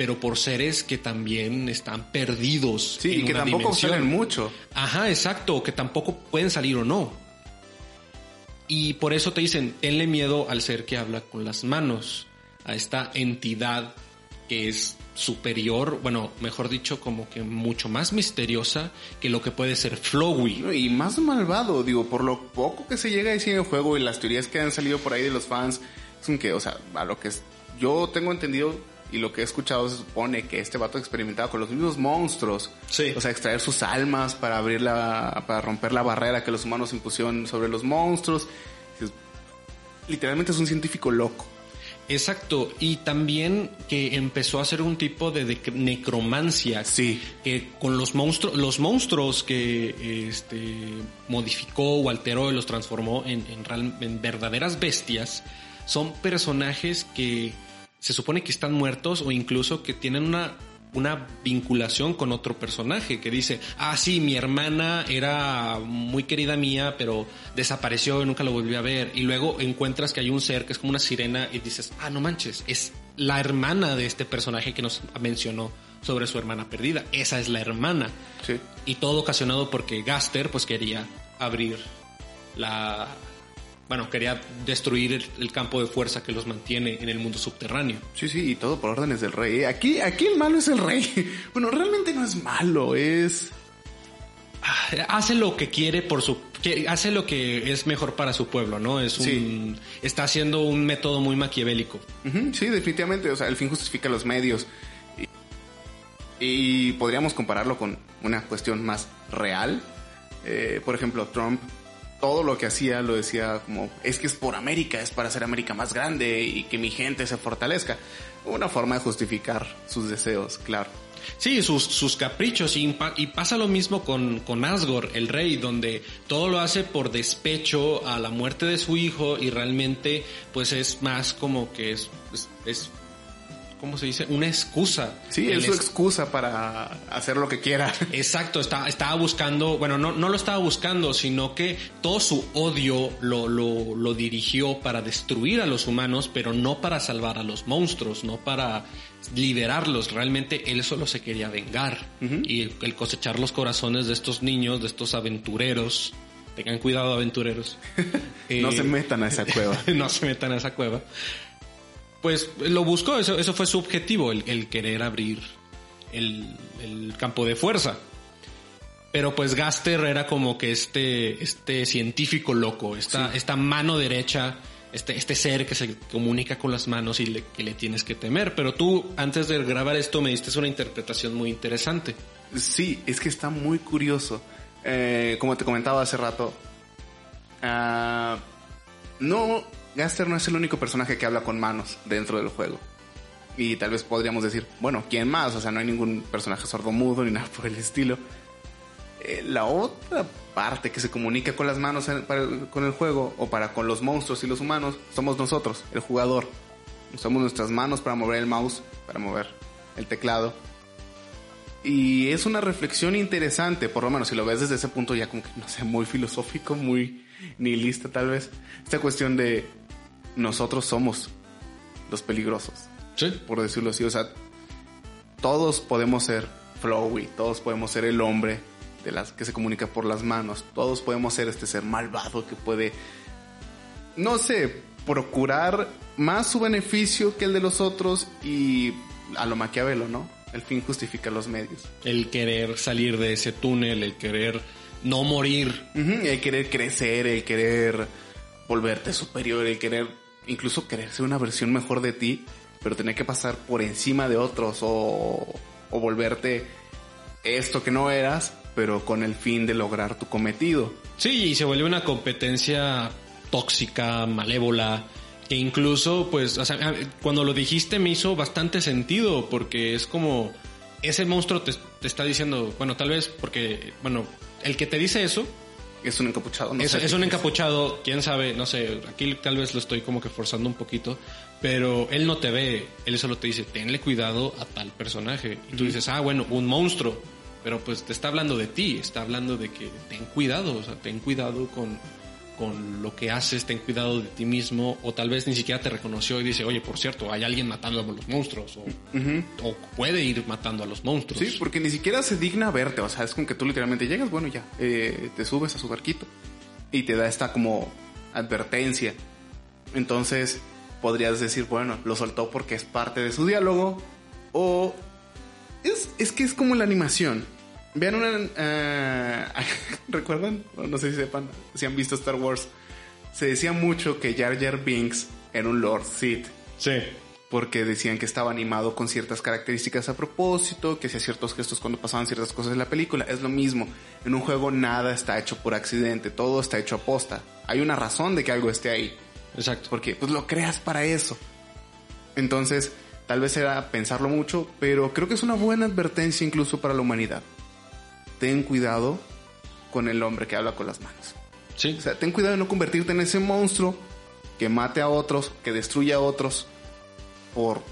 pero por seres que también están perdidos. Sí, en y que una tampoco dimensión. salen mucho. Ajá, exacto, que tampoco pueden salir o no. Y por eso te dicen, tenle miedo al ser que habla con las manos, a esta entidad que es superior, bueno, mejor dicho, como que mucho más misteriosa que lo que puede ser Flowey. Y más malvado, digo, por lo poco que se llega a decir en el juego y las teorías que han salido por ahí de los fans, es un que, o sea, a lo que es, yo tengo entendido y lo que he escuchado se supone que este vato experimentaba con los mismos monstruos. Sí. O sea, extraer sus almas para abrir la, para romper la barrera que los humanos impusieron sobre los monstruos. Es- Literalmente es un científico loco. Exacto, y también que empezó a hacer un tipo de, de necromancia. Sí. Que con los monstruos, los monstruos que este, modificó o alteró y los transformó en, en real- en verdaderas bestias, son personajes que se supone que están muertos o incluso que tienen una, una vinculación con otro personaje que dice, ah, sí, mi hermana era muy querida mía, pero desapareció y nunca lo volví a ver. Y luego encuentras que hay un ser que es como una sirena y dices, ah, no manches, es la hermana de este personaje que nos mencionó sobre su hermana perdida. Esa es la hermana. Sí. Y todo ocasionado porque Gaster pues quería abrir la... Bueno, quería destruir el, el campo de fuerza que los mantiene en el mundo subterráneo. Sí, sí, y todo por órdenes del rey. Aquí, aquí el malo es el rey. [laughs] Bueno, realmente no es malo, es... hace lo que quiere por su hace lo que es mejor para su pueblo, ¿no? Es un Sí. está haciendo un método muy maquiavélico. Sí, definitivamente. O sea, el fin justifica los medios. Y, y podríamos compararlo con una cuestión más real. Eh, por ejemplo, Trump, todo lo que hacía lo decía como, es que es por América, es para hacer América más grande y que mi gente se fortalezca. Una forma de justificar sus deseos, claro. Sí, sus, sus caprichos y, y pasa lo mismo con, con Asgore, el rey, donde todo lo hace por despecho a la muerte de su hijo y realmente pues es más como que es, es, es ¿cómo se dice? Una excusa. Sí, es su excusa para hacer lo que quiera. [laughs] Exacto, está, estaba buscando, bueno, no, no lo estaba buscando, sino que todo su odio lo, lo, lo dirigió para destruir a los humanos, pero no para salvar a los monstruos, no para liberarlos. Realmente él solo se quería vengar. Y el, cosechar los corazones de estos niños, de estos aventureros. Tengan cuidado, aventureros. [laughs] no Eh, se metan a esa cueva. [laughs] no se metan a esa cueva. Pues lo buscó, eso, eso fue su objetivo, el, el querer abrir el, el campo de fuerza. Pero pues Gaster era como que este, este científico loco, esta, esta mano derecha, este, este ser que se comunica con las manos y le, que le tienes que temer. Pero tú, antes de grabar esto, me diste una interpretación muy interesante. Sí, es que está muy curioso. Eh, como te comentaba hace rato, ah, no, Gaster no es el único personaje que habla con manos dentro del juego. Y tal vez podríamos decir, bueno, ¿quién más? O sea, no hay ningún personaje sordomudo ni [laughs] nada por el estilo. Eh, la otra parte que se comunica con las manos en- para con el juego o para con los monstruos y los humanos somos nosotros, el jugador. Usamos nuestras manos para mover el mouse, para mover el teclado. Y es una reflexión interesante, por lo menos si lo ves desde ese punto ya como que, no sé, muy filosófico, muy nihilista tal vez. Esta cuestión de nosotros somos los peligrosos, Sí. por decirlo así. O sea, todos podemos ser Flowey, todos podemos ser el hombre de las que se comunica por las manos, todos podemos ser este ser malvado que puede, no sé, procurar más su beneficio que el de los otros y a lo maquiavelo, ¿no? El fin justifica los medios. El querer salir de ese túnel, el querer no morir. El querer crecer, el querer volverte superior, el querer incluso querer ser una versión mejor de ti, pero tener que pasar por encima de otros o, o volverte esto que no eras, pero con el fin de lograr tu cometido. Sí, y se vuelve una competencia tóxica, malévola, que incluso, pues, o sea, cuando lo dijiste me hizo bastante sentido, porque es como, ese monstruo te, te está diciendo, bueno, tal vez porque, bueno, el que te dice eso, Es un encapuchado, no es, sé. es un encapuchado, quién sabe, no sé, aquí tal vez lo estoy como que forzando un poquito, pero él no te ve, él solo te dice, tenle cuidado a tal personaje. Y tú dices, ah, bueno, un monstruo, pero pues te está hablando de ti, está hablando de que ten cuidado, o sea, ten cuidado con, con lo que haces, ten cuidado de ti mismo, o tal vez ni siquiera te reconoció y dice, oye, por cierto, hay alguien matando a los monstruos, o, o puede ir matando a los monstruos. Sí, porque ni siquiera se digna verte, o sea, es como que tú literalmente llegas, bueno, ya, eh, te subes a su barquito y te da esta como advertencia. Entonces, podrías decir, bueno, lo soltó porque es parte de su diálogo, o es, es que es como la animación. Vean una... eh, [laughs] ¿Recuerdan? No, no sé si sepan, si han visto Star Wars. Se decía mucho que Jar Jar Binks era un Lord Sith Sí. porque decían que estaba animado con ciertas características a propósito, que hacía ciertos gestos cuando pasaban ciertas cosas en la película. Es lo mismo. En un juego nada está hecho por accidente, todo está hecho a posta. Hay una razón de que algo esté ahí, Exacto. porque pues lo creas para eso. Entonces, tal vez era pensarlo mucho, pero creo que es una buena advertencia incluso para la humanidad. Ten cuidado con el hombre que habla con las manos. Sí. O sea, ten cuidado de no convertirte en ese monstruo que mate a otros, que destruya a otros por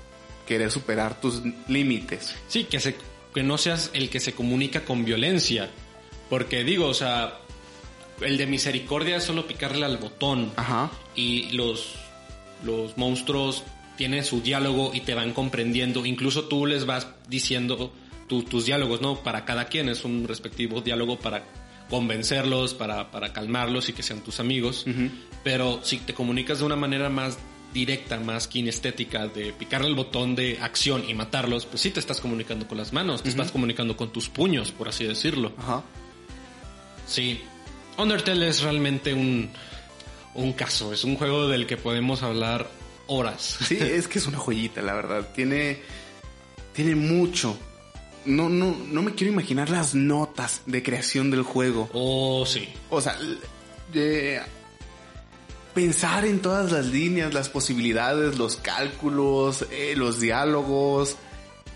querer superar tus límites. Sí, que, se, que no seas el que se comunica con violencia. Porque digo, o sea, el de misericordia es solo picarle al botón. Ajá. Y los, los monstruos tienen su diálogo y te van comprendiendo. Incluso tú les vas diciendo tu- tus diálogos, ¿no? Para cada quien es un respectivo diálogo para convencerlos, para, para calmarlos y que sean tus amigos. Pero si te comunicas de una manera más directa, más kinestética, de picarle el botón de acción y matarlos, pues sí te estás comunicando con las manos, te estás comunicando con tus puños, por así decirlo. Ajá. Sí. Undertale es realmente un, un caso, es un juego del que podemos hablar horas. Sí, es que es una joyita, la verdad. Tiene, tiene mucho. No, no, no me quiero imaginar las notas de creación del juego. Oh, sí. O sea, pensar en todas las líneas, las posibilidades, los cálculos, eh, los diálogos,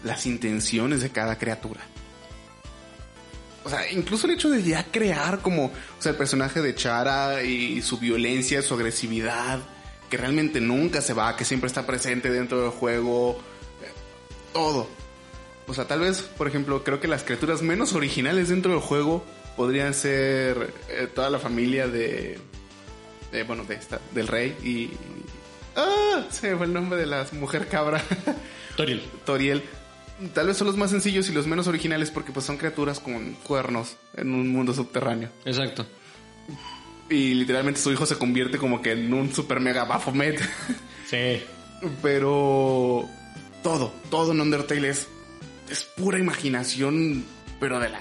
las intenciones de cada criatura. O sea, incluso el hecho de ya crear como, o sea, el personaje de Chara y su violencia, su agresividad, que realmente nunca se va, que siempre está presente dentro del juego, eh, todo. O sea, tal vez, por ejemplo, creo que las criaturas menos originales dentro del juego podrían ser eh, toda la familia de, de, bueno, de esta, del rey y... Ah, se me fue el nombre de la mujer cabra. [laughs] Toriel. Toriel. Tal vez son los más sencillos y los menos originales porque pues son criaturas con cuernos en un mundo subterráneo. Exacto. Y literalmente su hijo se convierte como que en un super mega Baphomet. [laughs] Sí. pero todo, todo en Undertale es, es pura imaginación, pero de la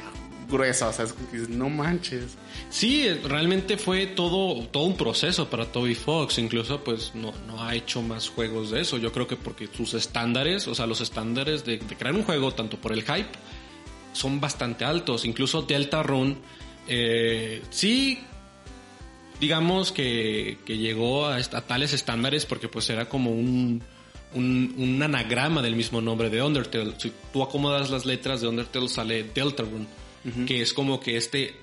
gruesa. O sea, es que no manches. Sí, realmente fue todo, todo un proceso para Toby Fox. Incluso, pues, no, no ha hecho más juegos de eso. Yo creo que porque sus estándares, o sea, los estándares de, crear un juego, tanto por el hype, son bastante altos. Incluso Delta Run, eh, sí, digamos que, que llegó a tales estándares porque pues era como un, un, un anagrama del mismo nombre de Undertale. Si tú acomodas las letras de Undertale sale Deltarune, que es como que este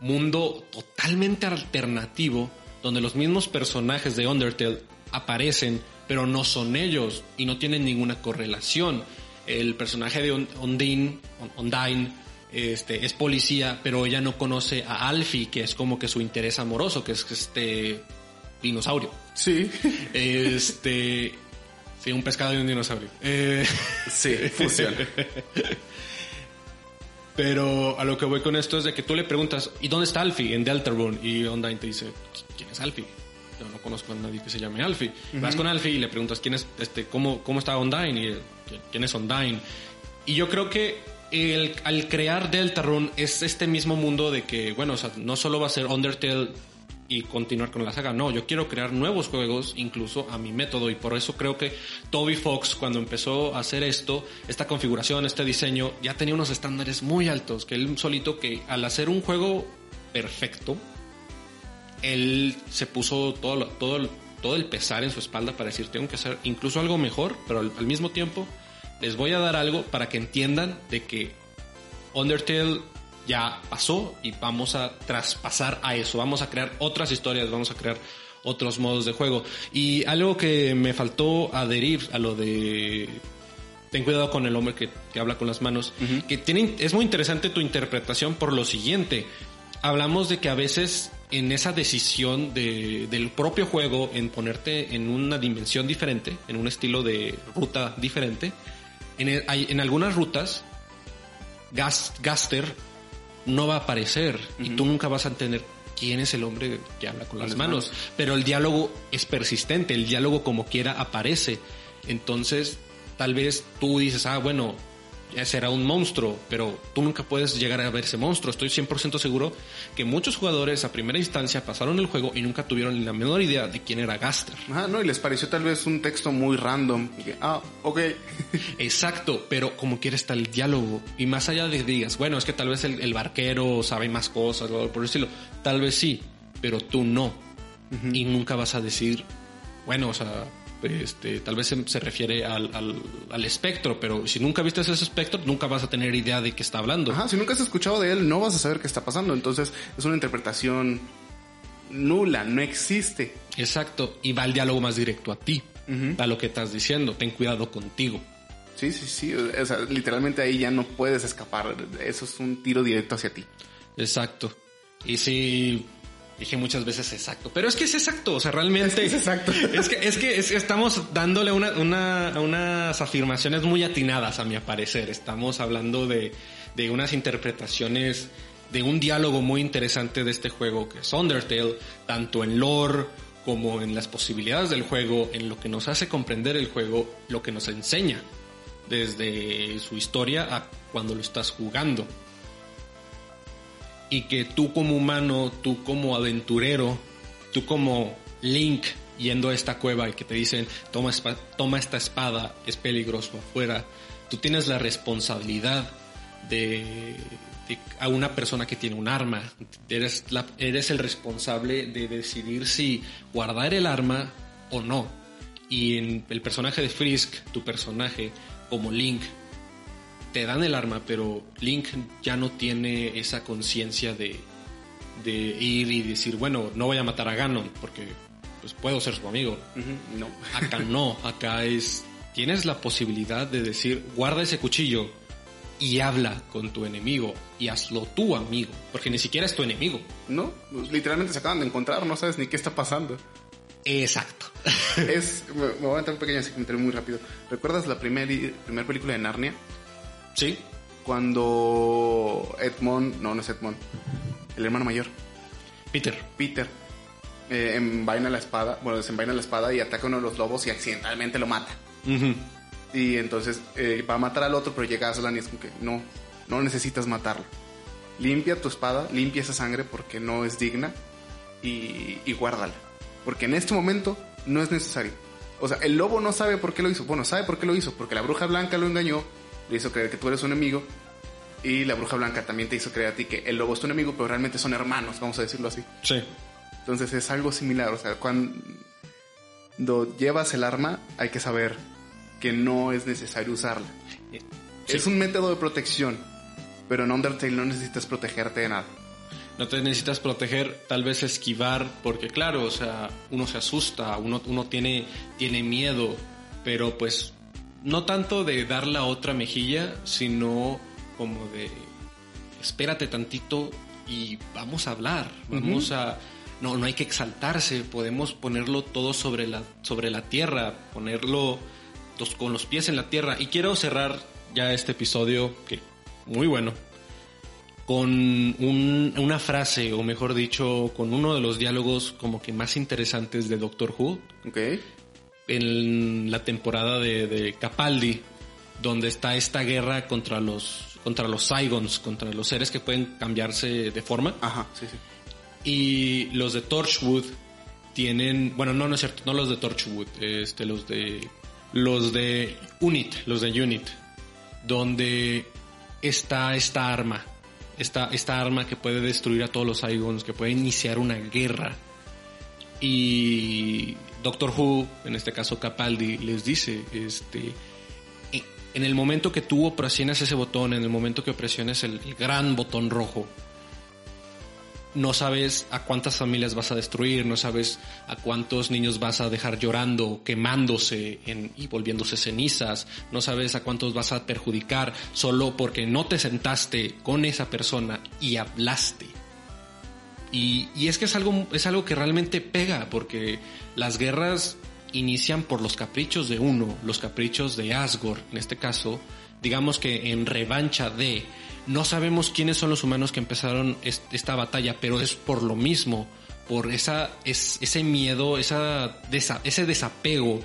mundo totalmente alternativo donde los mismos personajes de Undertale aparecen pero no son ellos y no tienen ninguna correlación. El personaje de Ondine, Ondine este, es policía, pero ella no conoce a Alfie, que es como que su interés amoroso, que es este dinosaurio. Sí. Este. Sí, un pescado y un dinosaurio. Eh, sí, funciona. [laughs] Pero a lo que voy con esto es de que tú le preguntas, ¿y dónde está Alfie? En Deltarune. Y Ondine te dice, ¿quién es Alfie? Yo no conozco a nadie que se llame Alfie. Vas con Alfie y le preguntas, ¿quién es, este, cómo, cómo está Ondine? Y, ¿quién es Ondine? Y yo creo que el, al crear Deltarune es este mismo mundo de que, bueno, o sea, no solo va a ser Undertale y continuar con la saga. No, yo quiero crear nuevos juegos, incluso a mi método, y por eso creo que Toby Fox, cuando empezó a hacer esto, esta configuración, este diseño, ya tenía unos estándares muy altos, que él solito, que al hacer un juego perfecto, él se puso todo, todo, todo el pesar en su espalda para decir, tengo que hacer incluso algo mejor, pero al, al mismo tiempo les voy a dar algo para que entiendan de que Undertale ya pasó y vamos a traspasar a eso, vamos a crear otras historias, vamos a crear otros modos de juego. Y algo que me faltó adherir a lo de ten cuidado con el hombre que, habla con las manos, que tiene, es muy interesante tu interpretación por lo siguiente. Hablamos de que a veces en esa decisión de, del propio juego, en ponerte en una dimensión diferente, en un estilo de ruta diferente, en, hay, en algunas rutas, Gaster no va a aparecer y tú nunca vas a entender quién es el hombre que habla con las manos. Pero el diálogo es persistente, el diálogo como quiera aparece. Entonces, tal vez tú dices, ah, bueno, será un monstruo, pero tú nunca puedes llegar a ver ese monstruo. Estoy 100% seguro que muchos jugadores a primera instancia pasaron el juego y nunca tuvieron la menor idea de quién era Gaster. Ah, no, y les pareció tal vez un texto muy random. ah, ok. [laughs] Exacto, pero como quiere está el diálogo. Y más allá de que digas, bueno, es que tal vez el, barquero sabe más cosas, por el estilo. Tal vez sí, pero tú no. Y nunca vas a decir, bueno, o sea, este, tal vez se, refiere al, al, espectro, pero si nunca viste ese espectro, nunca vas a tener idea de qué está hablando. Ajá, si nunca has escuchado de él, no vas a saber qué está pasando. Entonces es una interpretación nula, no existe. Exacto, y va el diálogo más directo a ti, a lo que estás diciendo. Ten cuidado contigo. Sí, sí, sí. O sea, literalmente ahí ya no puedes escapar. Eso es un tiro directo hacia ti. Exacto. Y si Dije muchas veces exacto, pero es que es exacto, o sea, realmente [laughs] es, exacto. Es que, es que, estamos dándole una, una, unas afirmaciones muy atinadas a mi parecer. Estamos hablando de, de unas interpretaciones de un diálogo muy interesante de este juego que es Undertale, tanto en lore como en las posibilidades del juego, en lo que nos hace comprender el juego, lo que nos enseña desde su historia a cuando lo estás jugando y que tú como humano, tú como aventurero, tú como Link yendo a esta cueva y que te dicen, toma, esta espada, es peligroso afuera, tú tienes la responsabilidad de, a una persona que tiene un arma, eres, eres el responsable de decidir si guardar el arma o no. Y en el personaje de Frisk, tu personaje como Link, te dan el arma, pero Link ya no tiene esa conciencia de, de ir y decir, bueno, no voy a matar a Ganon porque pues puedo ser su amigo. No. Acá [laughs] no, acá es, tienes la posibilidad de decir, guarda ese cuchillo y habla con tu enemigo y hazlo tu amigo, porque ni siquiera es tu enemigo. No, pues, literalmente se acaban de encontrar, no sabes ni qué está pasando. Exacto. es, me, voy a entrar un pequeño comentario muy rápido. ¿Recuerdas la primera primer película de Narnia? Sí. Cuando Edmond, no, no es Edmond, el hermano mayor. Peter. Peter. Eh, envaina la espada, bueno, desenvaina la espada y ataca a uno de los lobos y accidentalmente lo mata. Y entonces eh, va a matar al otro, pero llega a Aslan y es como que no, no necesitas matarlo. Limpia tu espada, limpia esa sangre porque no es digna y, y guárdala. Porque en este momento no es necesario. O sea, el lobo no sabe por qué lo hizo. Bueno, sabe por qué lo hizo. Porque la bruja blanca lo engañó le hizo creer que tú eres un enemigo. Y la bruja blanca también te hizo creer a ti que el lobo es tu enemigo, pero realmente son hermanos, vamos a decirlo así. Sí. Entonces es algo similar. O sea, cuando llevas el arma, hay que saber que no es necesario usarla. Es un método de protección, pero en Undertale no necesitas protegerte de nada. no te necesitas proteger, tal vez esquivar, porque claro, o sea, uno se asusta, uno, uno tiene, tiene miedo, pero pues no tanto de dar la otra mejilla, sino como de espérate tantito y vamos a hablar, vamos a no no hay que exaltarse, podemos ponerlo todo sobre la sobre la tierra, ponerlo con los pies en la tierra y quiero cerrar ya este episodio que muy bueno con una frase, o mejor dicho, con uno de los diálogos como que más interesantes de Doctor Who. Okay. En la temporada de, Capaldi, donde está esta guerra contra los, contra los Saigons, contra los seres que pueden cambiarse de forma. Ajá, sí, sí. Y los de Torchwood tienen, bueno, no, no es cierto, no los de Torchwood, este, los de, los de Unit, los de Unit, donde está esta arma esta, esta arma que puede destruir a todos los Aigons, que puede iniciar una guerra. Y Doctor Who, en este caso Capaldi, les dice, este, en el momento que tú presiones ese botón, en el momento que presiones el gran botón rojo, no sabes a cuántas familias vas a destruir, no sabes a cuántos niños vas a dejar llorando, quemándose y volviéndose cenizas, no sabes a cuántos vas a perjudicar solo porque no te sentaste con esa persona y hablaste. Y, es que es algo, es algo que realmente pega, porque las guerras inician por los caprichos de uno, los caprichos de Asgore, en este caso, digamos que en revancha de no sabemos quiénes son los humanos que empezaron esta batalla, pero es por lo mismo, por esa, ese miedo, esa, ese desapego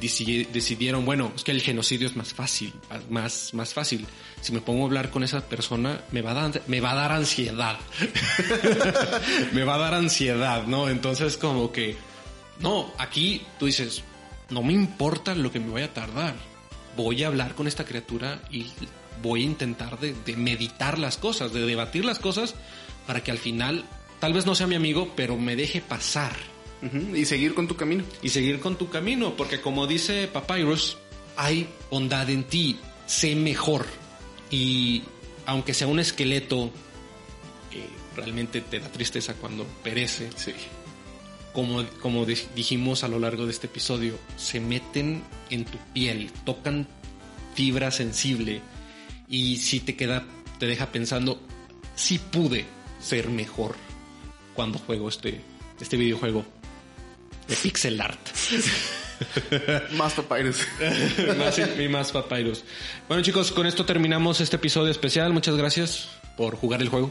decidieron, bueno, es que el genocidio es más fácil, más, más fácil. Si me pongo a hablar con esa persona, me va a dar, me va a dar ansiedad. [laughs] me va a dar ansiedad, ¿no? Entonces como que, no, aquí tú dices, no me importa lo que me vaya a tardar. Voy a hablar con esta criatura y voy a intentar de, meditar las cosas, de debatir las cosas para que al final, tal vez no sea mi amigo, pero me deje pasar. Y seguir con tu camino. Y seguir con tu camino, porque como dice Papyrus, hay bondad en ti, sé mejor. Y aunque sea un esqueleto que realmente te da tristeza cuando perece, como, como dijimos a lo largo de este episodio, se meten en tu piel, tocan fibra sensible y si te queda, te deja pensando, si pude ser mejor cuando juego este, este videojuego de pixel art. [laughs] más papyrus. [laughs] más, y más papyrus. Bueno chicos, con esto terminamos este episodio especial. Muchas gracias por jugar el juego.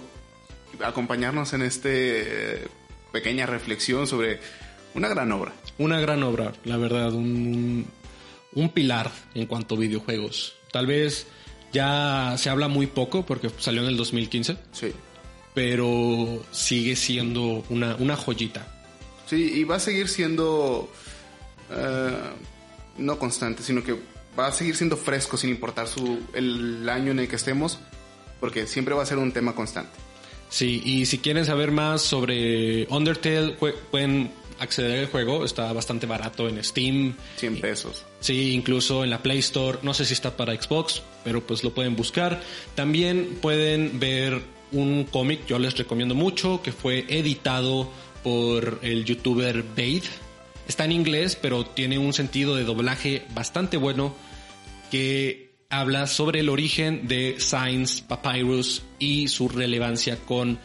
Acompañarnos en este pequeña reflexión sobre una gran obra. Una gran obra, la verdad, un, un pilar en cuanto a videojuegos. Tal vez ya se habla muy poco porque salió en el 2015. Sí. Pero sigue siendo una, una joyita. Sí, y va a seguir siendo eh, no constante, sino que va a seguir siendo fresco sin importar su, el año en el que estemos, porque siempre va a ser un tema constante. Sí, y si quieren saber más sobre Undertale, pueden acceder al juego, está bastante barato en Steam. 100 pesos. Sí, incluso en la Play Store, no sé si está para Xbox, pero pues lo pueden buscar. También pueden ver un cómic, yo les recomiendo mucho, que fue editado por el youtuber Bade. Está en inglés, pero tiene un sentido de doblaje bastante bueno que habla sobre el origen de Science Papyrus y su relevancia con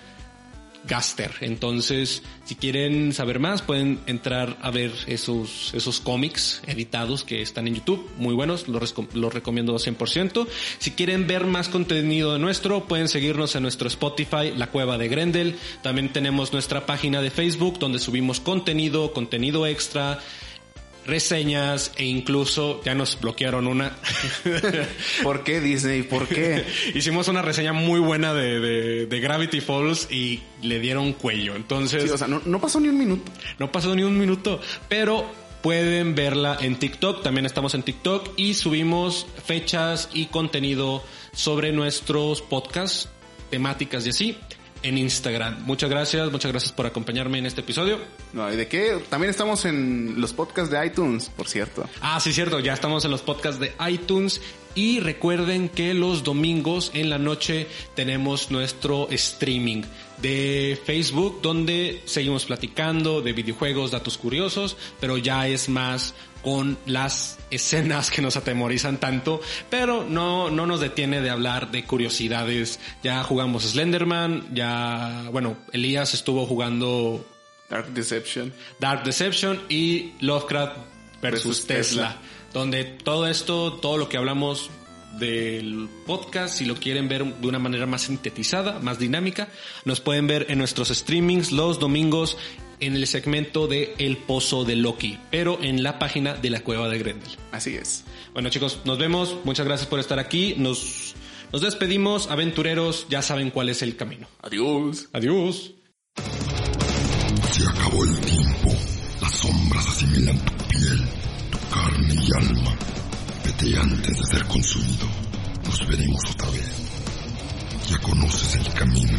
Gaster. Entonces, si quieren saber más, pueden entrar a ver esos, esos cómics editados que están en YouTube, muy buenos, los, los recomiendo 100%. Si quieren ver más contenido de nuestro, pueden seguirnos en nuestro Spotify, La Cueva de Grendel. También tenemos nuestra página de Facebook donde subimos contenido, contenido extra reseñas e incluso ya nos bloquearon una. [laughs] ¿Por qué Disney? ¿Por qué? [laughs] Hicimos una reseña muy buena de, de, Gravity Falls y le dieron cuello. Entonces. o sea, no, no pasó ni un minuto. No pasó ni un minuto. Pero pueden verla en TikTok. También estamos en TikTok y subimos fechas y contenido sobre nuestros podcasts, temáticas y así en Instagram. Muchas gracias, muchas gracias por acompañarme en este episodio. No, ¿y de qué? También estamos en los podcasts de iTunes, por cierto. Ah, sí, cierto, ya estamos en los podcasts de iTunes. Y recuerden que los domingos en la noche tenemos nuestro streaming de Facebook, donde seguimos platicando de videojuegos, datos curiosos, pero ya es más con las escenas que nos atemorizan tanto, pero no, no nos detiene de hablar de curiosidades. Ya jugamos Slenderman, ya, bueno, Elías estuvo jugando Dark Deception. Dark Deception y Lovecraft versus, Versus Tesla, Tesla. donde todo esto, todo lo que hablamos del podcast, si lo quieren ver de una manera más sintetizada, más dinámica, nos pueden ver en nuestros streamings los domingos en el segmento de El Pozo de Loki, pero en la página de la Cueva de Grendel. Así es. Bueno chicos, nos vemos, muchas gracias por estar aquí, nos, nos despedimos, aventureros, ya saben cuál es el camino. Adiós. Adiós. Se acabó el tiempo. Las sombras asimilan tu piel, tu carne y alma y antes de ser consumido, nos veremos otra vez. Ya conoces el camino.